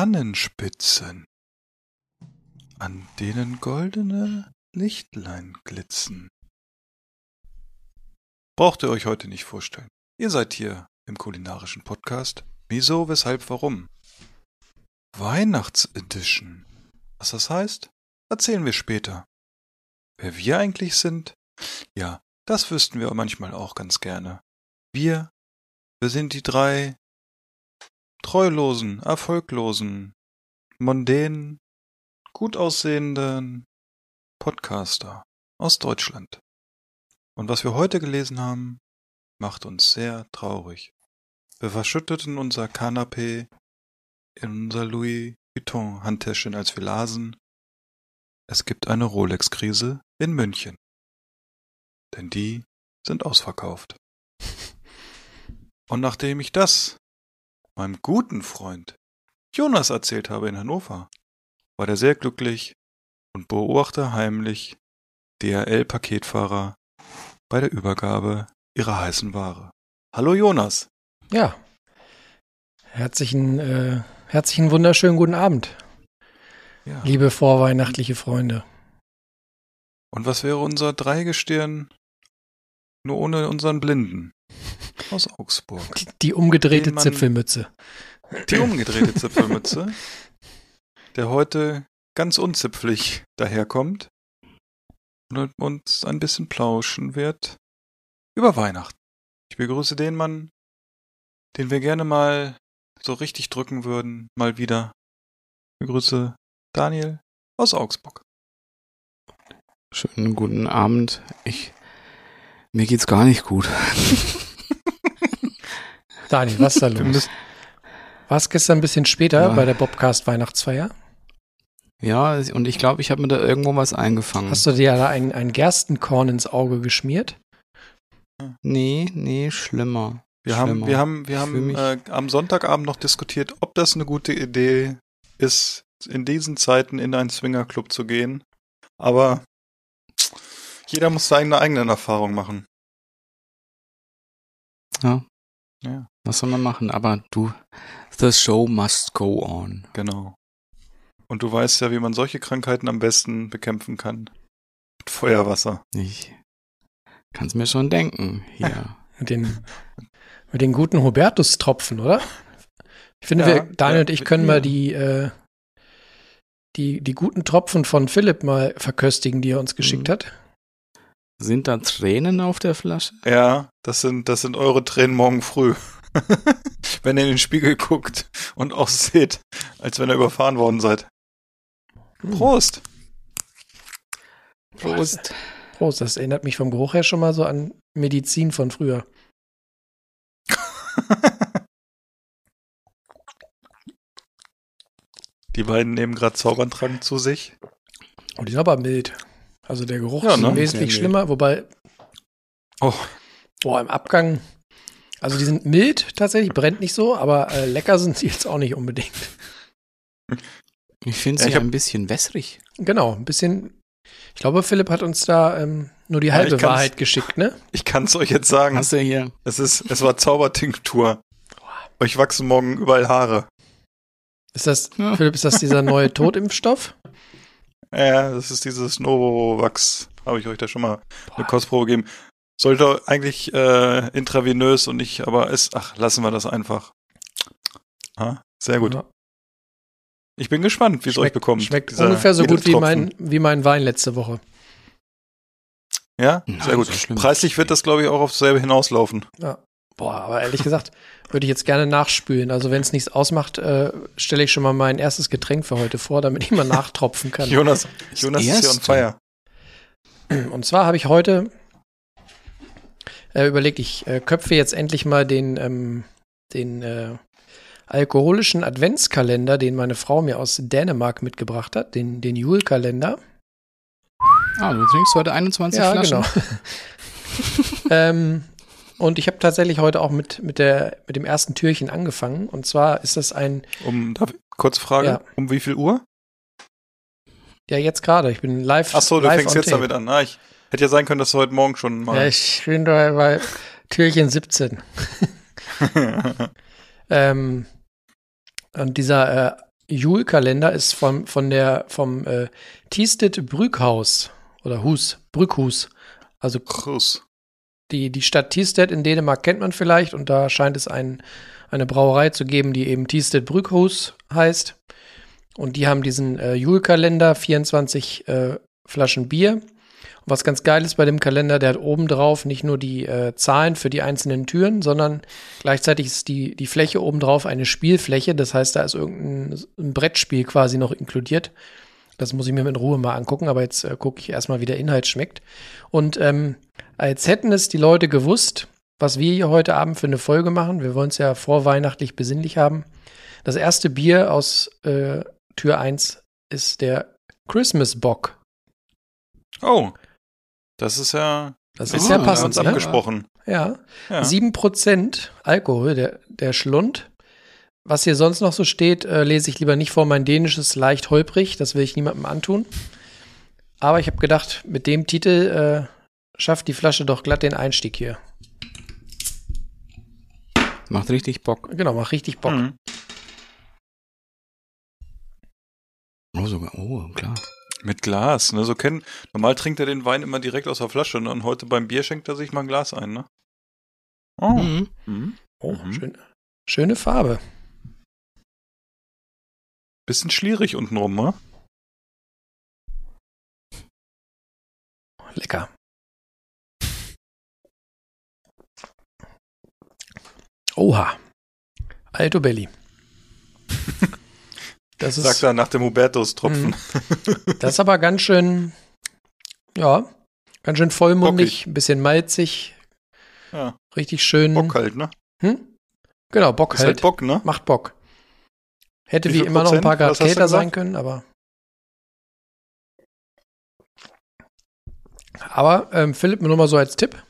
Tannenspitzen, an denen goldene Lichtlein glitzen. Braucht ihr euch heute nicht vorstellen. Ihr seid hier im kulinarischen Podcast. Wieso, weshalb, warum? Weihnachtsedition. Was das heißt, erzählen wir später. Wer wir eigentlich sind? Ja, das wüssten wir manchmal auch ganz gerne. Wir, wir sind die drei treulosen, erfolglosen, mondänen, gut aussehenden Podcaster aus Deutschland. Und was wir heute gelesen haben, macht uns sehr traurig. Wir verschütteten unser Kanapé in unser Louis Vuitton Handtäschchen, als wir lasen. Es gibt eine Rolex-Krise in München. Denn die sind ausverkauft. Und nachdem ich das meinem guten Freund Jonas erzählt habe in Hannover, war der sehr glücklich und beobachte heimlich DHL-Paketfahrer bei der Übergabe ihrer heißen Ware. Hallo Jonas. Ja. Herzlichen, äh, herzlichen wunderschönen guten Abend. Ja. Liebe vorweihnachtliche Freunde. Und was wäre unser Dreigestirn nur ohne unseren Blinden? Aus Augsburg. Die, die umgedrehte man, Zipfelmütze. Die umgedrehte Zipfelmütze, der heute ganz unzipflig daherkommt und uns ein bisschen plauschen wird über Weihnachten. Ich begrüße den Mann, den wir gerne mal so richtig drücken würden, mal wieder. Ich begrüße Daniel aus Augsburg. Schönen guten Abend. Ich mir geht's gar nicht gut. Daniel, was ist da los? War es gestern ein bisschen später ja. bei der Bobcast Weihnachtsfeier? Ja, und ich glaube, ich habe mir da irgendwo was eingefangen. Hast du dir da ein, ein Gerstenkorn ins Auge geschmiert? Nee, nee, schlimmer. Wir schlimmer. haben, wir haben, wir haben äh, am Sonntagabend noch diskutiert, ob das eine gute Idee ist, in diesen Zeiten in einen Swingerclub zu gehen. Aber jeder muss seine eigenen Erfahrungen machen. Ja. Ja. Was soll man machen? Aber du, the show must go on. Genau. Und du weißt ja, wie man solche Krankheiten am besten bekämpfen kann. Mit Feuerwasser. Ich kann's mir schon denken. Hier. mit, den, mit den guten Hubertus-Tropfen, oder? Ich finde, ja, wir, Daniel ja, und ich können mal die, äh, die, die guten Tropfen von Philipp mal verköstigen, die er uns geschickt mhm. hat. Sind da Tränen auf der Flasche? Ja, das sind, das sind eure Tränen morgen früh. wenn ihr in den Spiegel guckt und auch seht, als wenn ihr überfahren worden seid. Hm. Prost! Prost! Prost, das erinnert mich vom Geruch her schon mal so an Medizin von früher. Die beiden nehmen gerade Zaubertrank zu sich. Und oh, die sind aber mild. Also der Geruch ja, ist ne? wesentlich schlimmer, wobei. Oh. Boah, im Abgang. Also die sind mild tatsächlich, brennt nicht so, aber äh, lecker sind sie jetzt auch nicht unbedingt. Ich finde sie ja, ein bisschen wässrig. Genau, ein bisschen. Ich glaube, Philipp hat uns da ähm, nur die halbe ja, Wahrheit geschickt, ne? Ich kann es euch jetzt sagen. Hast du hier? Es ist, es war Zaubertinktur. Euch wachsen morgen überall Haare. Ist das, ja. Philipp, ist das dieser neue Totimpfstoff? Ja, das ist dieses Novovax. Habe ich euch da schon mal Boah. eine Kostprobe gegeben. Sollte eigentlich äh, intravenös und nicht, aber ist, ach, lassen wir das einfach. Ha, sehr gut. Ja. Ich bin gespannt, wie es euch bekommt. Schmeckt dieser, ungefähr so gut wie mein, wie mein Wein letzte Woche. Ja, sehr gut. So Preislich wird das, glaube ich, auch auf dasselbe hinauslaufen. Ja. Boah, aber ehrlich gesagt, würde ich jetzt gerne nachspülen. Also wenn es nichts ausmacht, äh, stelle ich schon mal mein erstes Getränk für heute vor, damit ich mal nachtropfen kann. Jonas, Jonas ist hier on fire. Und zwar habe ich heute äh, überlegt, ich äh, köpfe jetzt endlich mal den, ähm, den äh, alkoholischen Adventskalender, den meine Frau mir aus Dänemark mitgebracht hat, den, den Jule-Kalender. Ah, du trinkst heute 21 Ja, Flaschen. genau. ähm, und ich habe tatsächlich heute auch mit, mit, der, mit dem ersten Türchen angefangen. Und zwar ist das ein, Um, darf, kurze Frage, Ja. um wie viel Uhr? ja jetzt gerade, ich bin live. Ach so, du fängst jetzt tape. damit an. Ah, ich hätte ja sein können, dass du heute Morgen schon mal. Ja, ich bin da bei Türchen 17. Ähm, und dieser äh, Jule-Kalender ist vom, von der, vom äh, Tiested Brückhaus oder Hus, Brückhus. Also Groß. Die, die Stadt Tiested in Dänemark kennt man vielleicht und da scheint es ein, eine Brauerei zu geben, die eben Tiested Brückhus heißt. Und die haben diesen äh, Jule-Kalender, 24 äh, Flaschen Bier. Und was ganz geil ist bei dem Kalender, der hat oben drauf nicht nur die äh, Zahlen für die einzelnen Türen, sondern gleichzeitig ist die, die Fläche oben drauf eine Spielfläche. Das heißt, da ist irgendein ein Brettspiel quasi noch inkludiert. Das muss ich mir mit Ruhe mal angucken, aber jetzt äh, gucke ich erstmal, wie der Inhalt schmeckt. Und ähm, als hätten es die Leute gewusst, was wir hier heute Abend für eine Folge machen. Wir wollen es ja vorweihnachtlich besinnlich haben. Das erste Bier aus äh, Tür 1 ist der Christmas Bock. Oh. Das ist ja Das ist ja ganz passend. ganz Ne? abgesprochen. Ja. Ja. 7% Alkohol, der, der Schlund. Was hier sonst noch so steht, äh, lese ich lieber nicht vor. Mein Dänisches leicht holprig, das will ich niemandem antun. Aber ich habe gedacht, mit dem Titel äh, schafft die Flasche doch glatt den Einstieg hier. Macht richtig Bock. Genau, macht richtig Bock. Mhm. Oh, sogar, oh, klar. Mit Glas, ne? So kennen. Normal trinkt er den Wein immer direkt aus der Flasche, ne? Und heute beim Bier schenkt er sich mal ein Glas ein, ne? Oh. Mhm. Mhm. Oh, Mhm. schön, schöne Farbe. Bisschen schlierig untenrum, ne? Lecker. Oha. Alto Belly. Das ist, Sagt er nach dem Hubertus-Tropfen. das ist aber ganz schön, ja, ganz schön vollmundig, ein bisschen malzig, Ja. richtig schön. Bock halt, ne? Hm? Genau, Bock Ist halt. halt Bock, ne? Macht Bock. Hätte Wie wie, immer noch ein paar kälter sein können, aber. Aber ähm, Philipp, nur mal so als Tipp.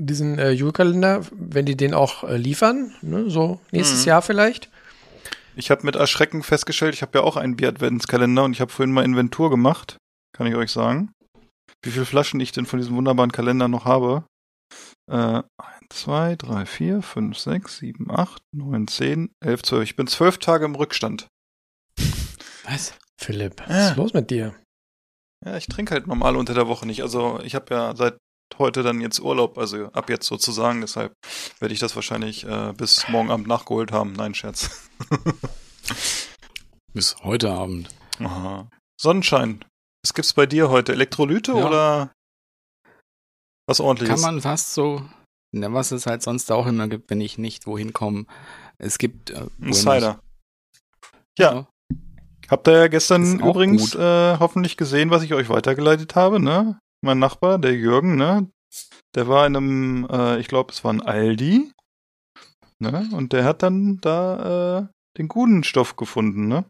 Diesen äh, Jule-Kalender, wenn die den auch äh, liefern, ne, so nächstes Mhm. Jahr vielleicht. Ich habe mit Erschrecken festgestellt, ich habe ja auch einen Bier-Adventskalender und ich habe vorhin mal Inventur gemacht, kann ich euch sagen. Wie viele Flaschen ich denn von diesem wunderbaren Kalender noch habe? Äh, 1, 2, 3, 4, 5, 6, 7, 8, 9, 10, 11, 12. Ich bin zwölf Tage im Rückstand. Was? Philipp, was Ah. ist los mit dir? Ja, ich trinke halt normal unter der Woche nicht. Also ich habe ja seit heute dann jetzt Urlaub, also ab jetzt sozusagen. Deshalb werde ich das wahrscheinlich äh, bis morgen Abend nachgeholt haben. Nein, Scherz. Bis heute Abend. Aha. Sonnenschein. Was gibt's bei dir heute? Elektrolyte Ja. oder was ordentliches? Kann man fast so, na, was es halt sonst auch immer gibt, wenn ich nicht wohin komme. Es gibt äh, Ein Cider. Ja. Ja. Habt ihr ja gestern übrigens äh, hoffentlich gesehen, was ich euch weitergeleitet habe, ne? Mein Nachbar, der Jürgen, ne? Der war in einem, äh, ich glaube, es war ein Aldi, ne? Und der hat dann da äh, den guten Stoff gefunden, ne?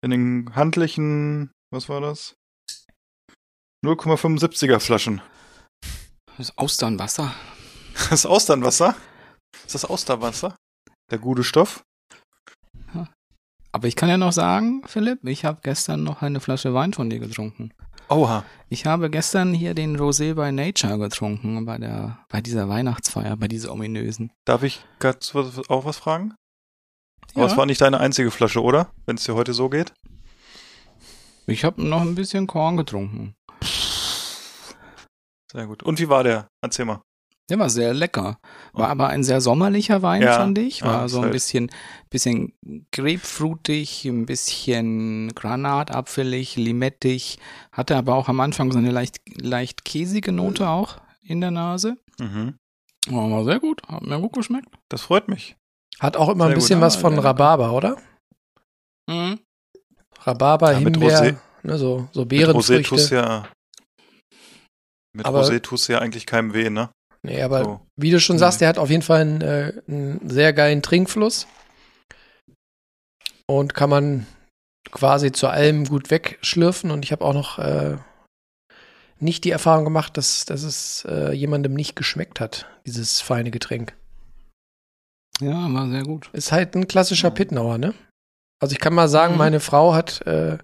In den handlichen, was war das? 0,75er Flaschen. Das Austernwasser. Das Austernwasser? Ist das Austerwasser? Der gute Stoff? Aber ich kann ja noch sagen, Philipp, ich habe gestern noch eine Flasche Wein von dir getrunken. Oha. Ich habe gestern hier den Rosé by Nature getrunken bei der, bei dieser Weihnachtsfeier, bei dieser ominösen. Darf ich auch was fragen? Ja. Aber es war nicht deine einzige Flasche, oder? Wenn es dir heute so geht? Ich habe noch ein bisschen Korn getrunken. Sehr gut. Und wie war der? Erzähl mal. Der war sehr lecker. War aber ein sehr sommerlicher Wein, Ja. fand ich. War Ja, so ein halt. bisschen, bisschen grapefruitig, ein bisschen granatapfelig, limettig. Hatte aber auch am Anfang so eine leicht, leicht käsige Note auch in der Nase. Mhm. War aber sehr gut. Hat mir gut geschmeckt. Das freut mich. Hat auch immer ein Sehr gut. bisschen Ja, was von ja. Rhabarber, oder? Mhm. Rhabarber, Ja, mit Himbeer, Rosé- ne, so, so Mit Rosé tust Beerenfrüchte. ja. Mit Aber- Rosé tust du ja eigentlich keinem weh, ne? Nee, aber So. wie du schon Nee. sagst, der hat auf jeden Fall einen, äh, einen sehr geilen Trinkfluss. Und kann man quasi zu allem gut wegschlürfen. Und ich habe auch noch äh, nicht die Erfahrung gemacht, dass, dass es äh, jemandem nicht geschmeckt hat, dieses feine Getränk. Ja, war sehr gut. Ist halt ein klassischer Pittenauer, ne? Also ich kann mal sagen, Mhm. meine Frau hat äh,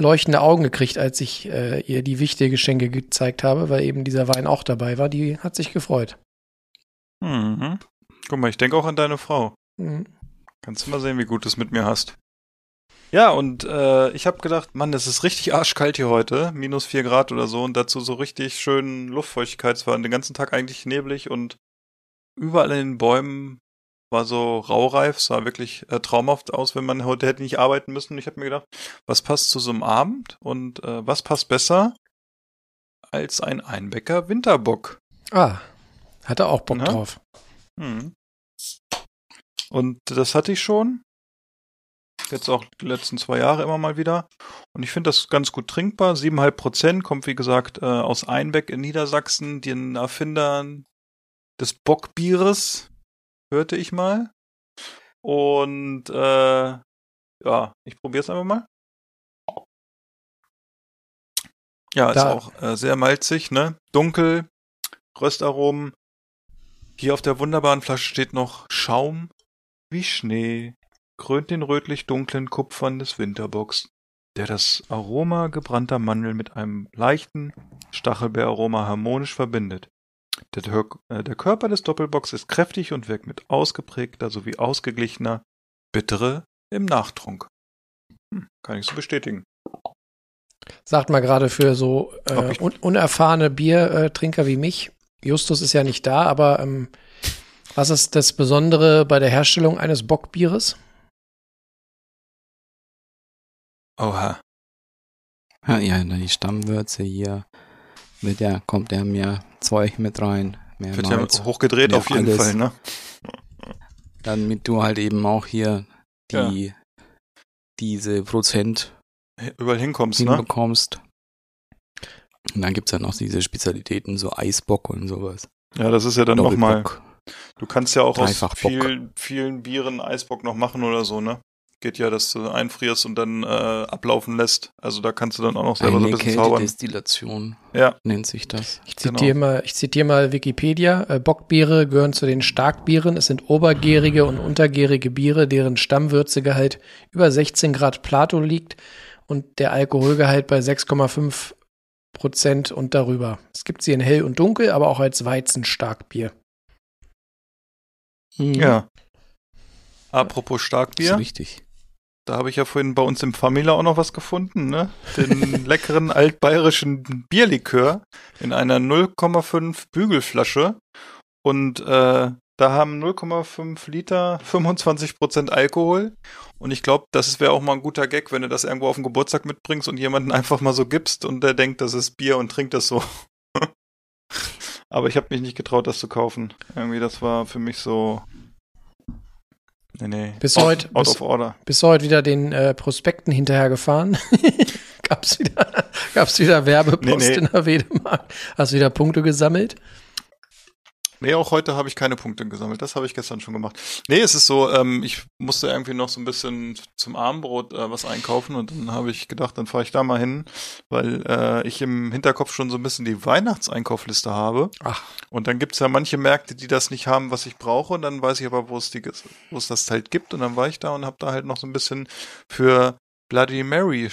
leuchtende Augen gekriegt, als ich äh, ihr die wichtige Geschenke gezeigt habe, weil eben dieser Wein auch dabei war. Die hat sich gefreut. Mhm. Guck mal, ich denke auch an deine Frau. Mhm. Kannst du mal sehen, wie gut du es mit mir hast. Ja, und äh, ich habe gedacht, Mann, es ist richtig arschkalt hier heute, minus vier Grad oder so, und dazu so richtig schön Luftfeuchtigkeit. Es war den ganzen Tag eigentlich neblig und überall in den Bäumen war so raureif, sah wirklich äh, traumhaft aus, wenn man heute hätte nicht arbeiten müssen. Und ich habe mir gedacht, was passt zu so einem Abend und äh, was passt besser als ein Einbecker Winterbock? Ah, hat er auch Bock Na? drauf. Mhm. Und das hatte ich schon. Jetzt auch die letzten zwei Jahre immer mal wieder. Und ich finde das ganz gut trinkbar. 7,5 Prozent kommt, wie gesagt, äh, aus Einbeck in Niedersachsen, den Erfindern des Bockbieres, hörte ich mal. Und äh, ja, ich probiere es einfach mal. Ja, ist Da- auch äh, sehr malzig, ne? Dunkel, Röstaromen. Hier auf der wunderbaren Flasche steht noch Schaum wie Schnee, krönt den rötlich-dunklen Kupfern des Winterbocks, der das Aroma gebrannter Mandel mit einem leichten Stachelbeeraroma harmonisch verbindet. Der, äh, der Körper des Doppelbocks ist kräftig und wirkt mit ausgeprägter sowie ausgeglichener Bittere im Nachtrunk. Hm, kann ich so bestätigen. Sagt mal gerade für so äh, un unerfahrene Biertrinker wie mich. Justus ist ja nicht da, aber ähm, was ist das Besondere bei der Herstellung eines Bockbieres? Oha. Ja, ja, die Stammwürze hier. Mit der kommt ja mehr Zeug mit rein. Mehr Wird ja Malz. hochgedreht Ja, auf jeden alles. Fall, ne? Damit du halt eben auch hier die, diese Prozent Überall hinkommst, ne? hinbekommst. Und dann gibt's ja noch diese Spezialitäten, so Eisbock und sowas. Ja, das ist ja dann nochmal. Du kannst ja auch aus vielen, vielen Bieren Eisbock noch machen oder so, ne? Geht ja, dass du einfrierst und dann äh, ablaufen lässt. Also da kannst du dann auch noch selber so ein Eine bisschen zaubern. Kältedestillation Ja. nennt sich das. Ich zitiere Genau. mal, ich zitiere mal Wikipedia. Äh, Bockbiere gehören zu den Starkbieren. Es sind obergärige und untergärige Biere, deren Stammwürzegehalt über 16 Grad Plato liegt und der Alkoholgehalt bei 6,5 Prozent und darüber. Es gibt sie in hell und dunkel, aber auch als Weizenstarkbier. Mhm. Ja. Apropos Ist Starkbier, richtig. Da habe ich ja vorhin bei uns im Famila auch noch was gefunden, ne? Den leckeren altbayerischen Bierlikör in einer 0,5 Bügelflasche. Und äh, da haben 0,5 Liter 25% Alkohol. Und ich glaube, das wäre auch mal ein guter Gag, wenn du das irgendwo auf den Geburtstag mitbringst und jemanden einfach mal so gibst und der denkt, das ist Bier und trinkt das so. Aber ich habe mich nicht getraut, das zu kaufen. Irgendwie, das war für mich so. Nee, nee. Bis out, heute- Out bis- of order. Bist du heute wieder den äh, Prospekten hinterhergefahren? gab's wieder, gab's wieder Werbepost Nee, nee. in der Wedemark? Hast wieder Punkte gesammelt? Nee, auch heute habe ich keine Punkte gesammelt. Das habe ich gestern schon gemacht. Nee, es ist so, ähm, ich musste irgendwie noch so ein bisschen zum Abendbrot äh, was einkaufen und dann habe ich gedacht, dann fahre ich da mal hin, weil äh, ich im Hinterkopf schon so ein bisschen die Weihnachtseinkaufliste habe. Ach. Und dann gibt's ja manche Märkte, die das nicht haben, was ich brauche. Und dann weiß ich aber, wo es die, wo es das halt gibt. Und dann war ich da und habe da halt noch so ein bisschen für Bloody Mary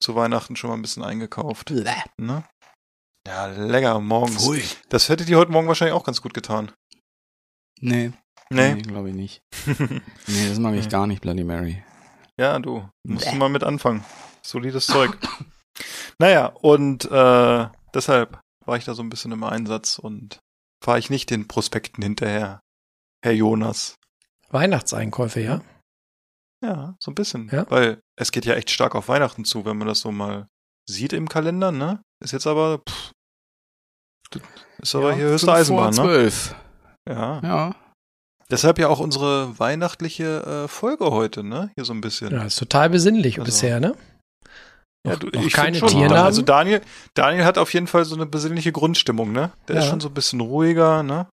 zu Weihnachten schon mal ein bisschen eingekauft. Ne? Ja, lecker morgens. Pfui. Das hätte dir heute Morgen wahrscheinlich auch ganz gut getan. Nee, Nee. nee glaube ich nicht. Nee, das mag ich Nee. gar nicht, Bloody Mary. ja, du musst du mal mit anfangen. Solides Zeug. naja, und äh, deshalb war ich da so ein bisschen im Einsatz und fahre ich nicht den Prospekten hinterher. Herr Jonas. Weihnachtseinkäufe, ja? Ja, so ein bisschen. Ja? Weil es geht ja echt stark auf Weihnachten zu, wenn man das so mal sieht im Kalender, ne? Ist jetzt aber, pff, ist aber Ja, hier höchste Eisenbahn, vor ne? zwölf. Ja. Ja. Deshalb ja auch unsere weihnachtliche äh, Folge heute, ne? Hier so ein bisschen. Ja, ist total besinnlich Also- bisher, ne? Ja, Noch- du, noch ich keine schon, Tiernamen? Also Daniel, Daniel hat auf jeden Fall so eine besinnliche Grundstimmung, ne? Der ist Ja. schon so ein bisschen ruhiger, ne?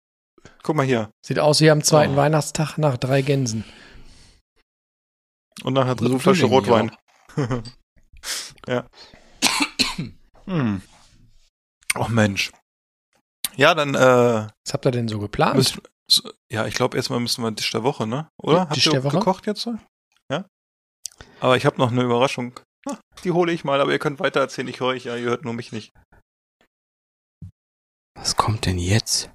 Guck mal hier. Sieht aus wie am zweiten Oh. Weihnachtstag nach drei Gänsen. Und nach einer dritten So Flasche Rotwein. ja. hm. Oh Mensch. Ja, dann, äh, Was habt ihr denn so geplant? müssen, so- ja, ich glaube, erstmal müssen wir Tisch der Woche, ne? Oder? Habt Tisch ihr der Woche? gekocht jetzt? so? Ja? Aber ich habe noch eine Überraschung. Ah, Die hole ich mal, aber ihr könnt weiter erzählen. Ich höre euch, ja, ihr hört nur mich nicht. Was kommt denn jetzt?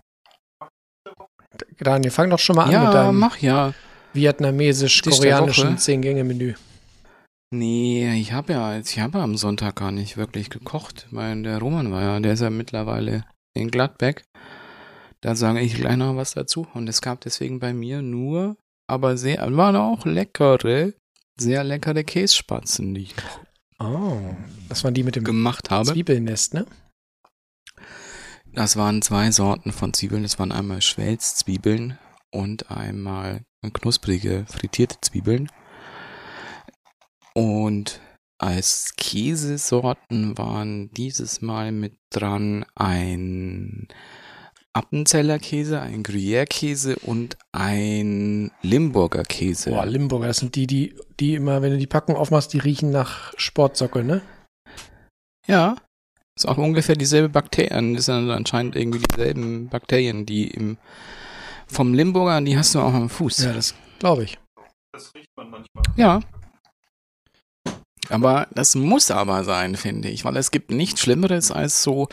Daniel, fang doch schon mal an ja, mit deinem mach ja. Vietnamesisch-koreanischen Woche. 10-Gänge-Menü. Nee, ich habe ja, ich habe am Sonntag gar nicht wirklich gekocht, weil der Roman war ja, der ist ja mittlerweile in Gladbeck. Da sage ich gleich noch was dazu. Und es gab deswegen bei mir nur, aber sehr, waren auch leckere, sehr leckere Kässpatzen, die ich Oh, das waren die mit dem gemacht habe. Zwiebelnest, ne? Das waren zwei Sorten von Zwiebeln. Das waren einmal Schwelzzwiebeln und einmal knusprige frittierte Zwiebeln. Und als Käsesorten waren dieses Mal mit dran ein Appenzeller Käse, ein Gruyère-Käse und ein Limburger Käse. Boah, Limburger, das sind die, die, die immer, wenn du die Packung aufmachst, die riechen nach Sportsockel, ne? Ja, ist auch ungefähr dieselbe Bakterien. Das sind anscheinend irgendwie dieselben Bakterien, die im vom Limburger, die hast du auch am Fuß. Ja, das glaube ich. Das riecht man manchmal. Ja. Aber das muss aber sein, finde ich, weil es gibt nichts Schlimmeres als so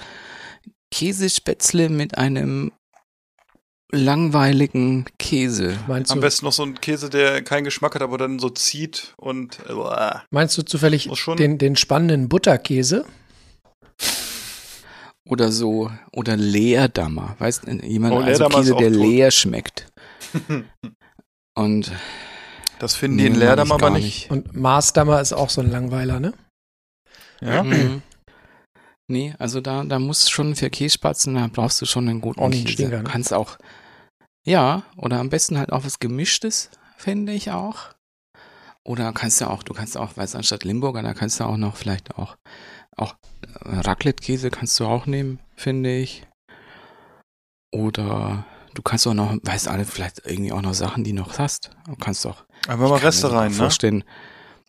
Käsespätzle mit einem langweiligen Käse. Meinst Am du, besten noch so ein Käse, der keinen Geschmack hat, aber dann so zieht und äh, meinst du zufällig den, den spannenden Butterkäse? Oder so, oder Leerdammer. Weißt du, jemand, Oh, also Leerdammer Käse, der tot. leer schmeckt. Und das finden Nee, die in mag Leerdam ich aber gar nicht. Und Maßdammer ist auch so ein Langweiler, ne? Ja? Mhm. Nee, also da, da muss schon für Kässpatzen, da brauchst du schon einen guten nicht einen Käse. Du ne? kannst auch, ja, oder am besten halt auch was Gemischtes, finde ich auch. Oder kannst du auch, du kannst auch, weißt du, anstatt Limburger, da kannst du auch noch vielleicht auch, auch äh, Raclette-Käse kannst du auch nehmen, finde ich. Oder du kannst auch noch, weißt du, alle vielleicht irgendwie auch noch Sachen, die noch hast. Du kannst auch Einfach mal Reste rein, ne? vorstellen,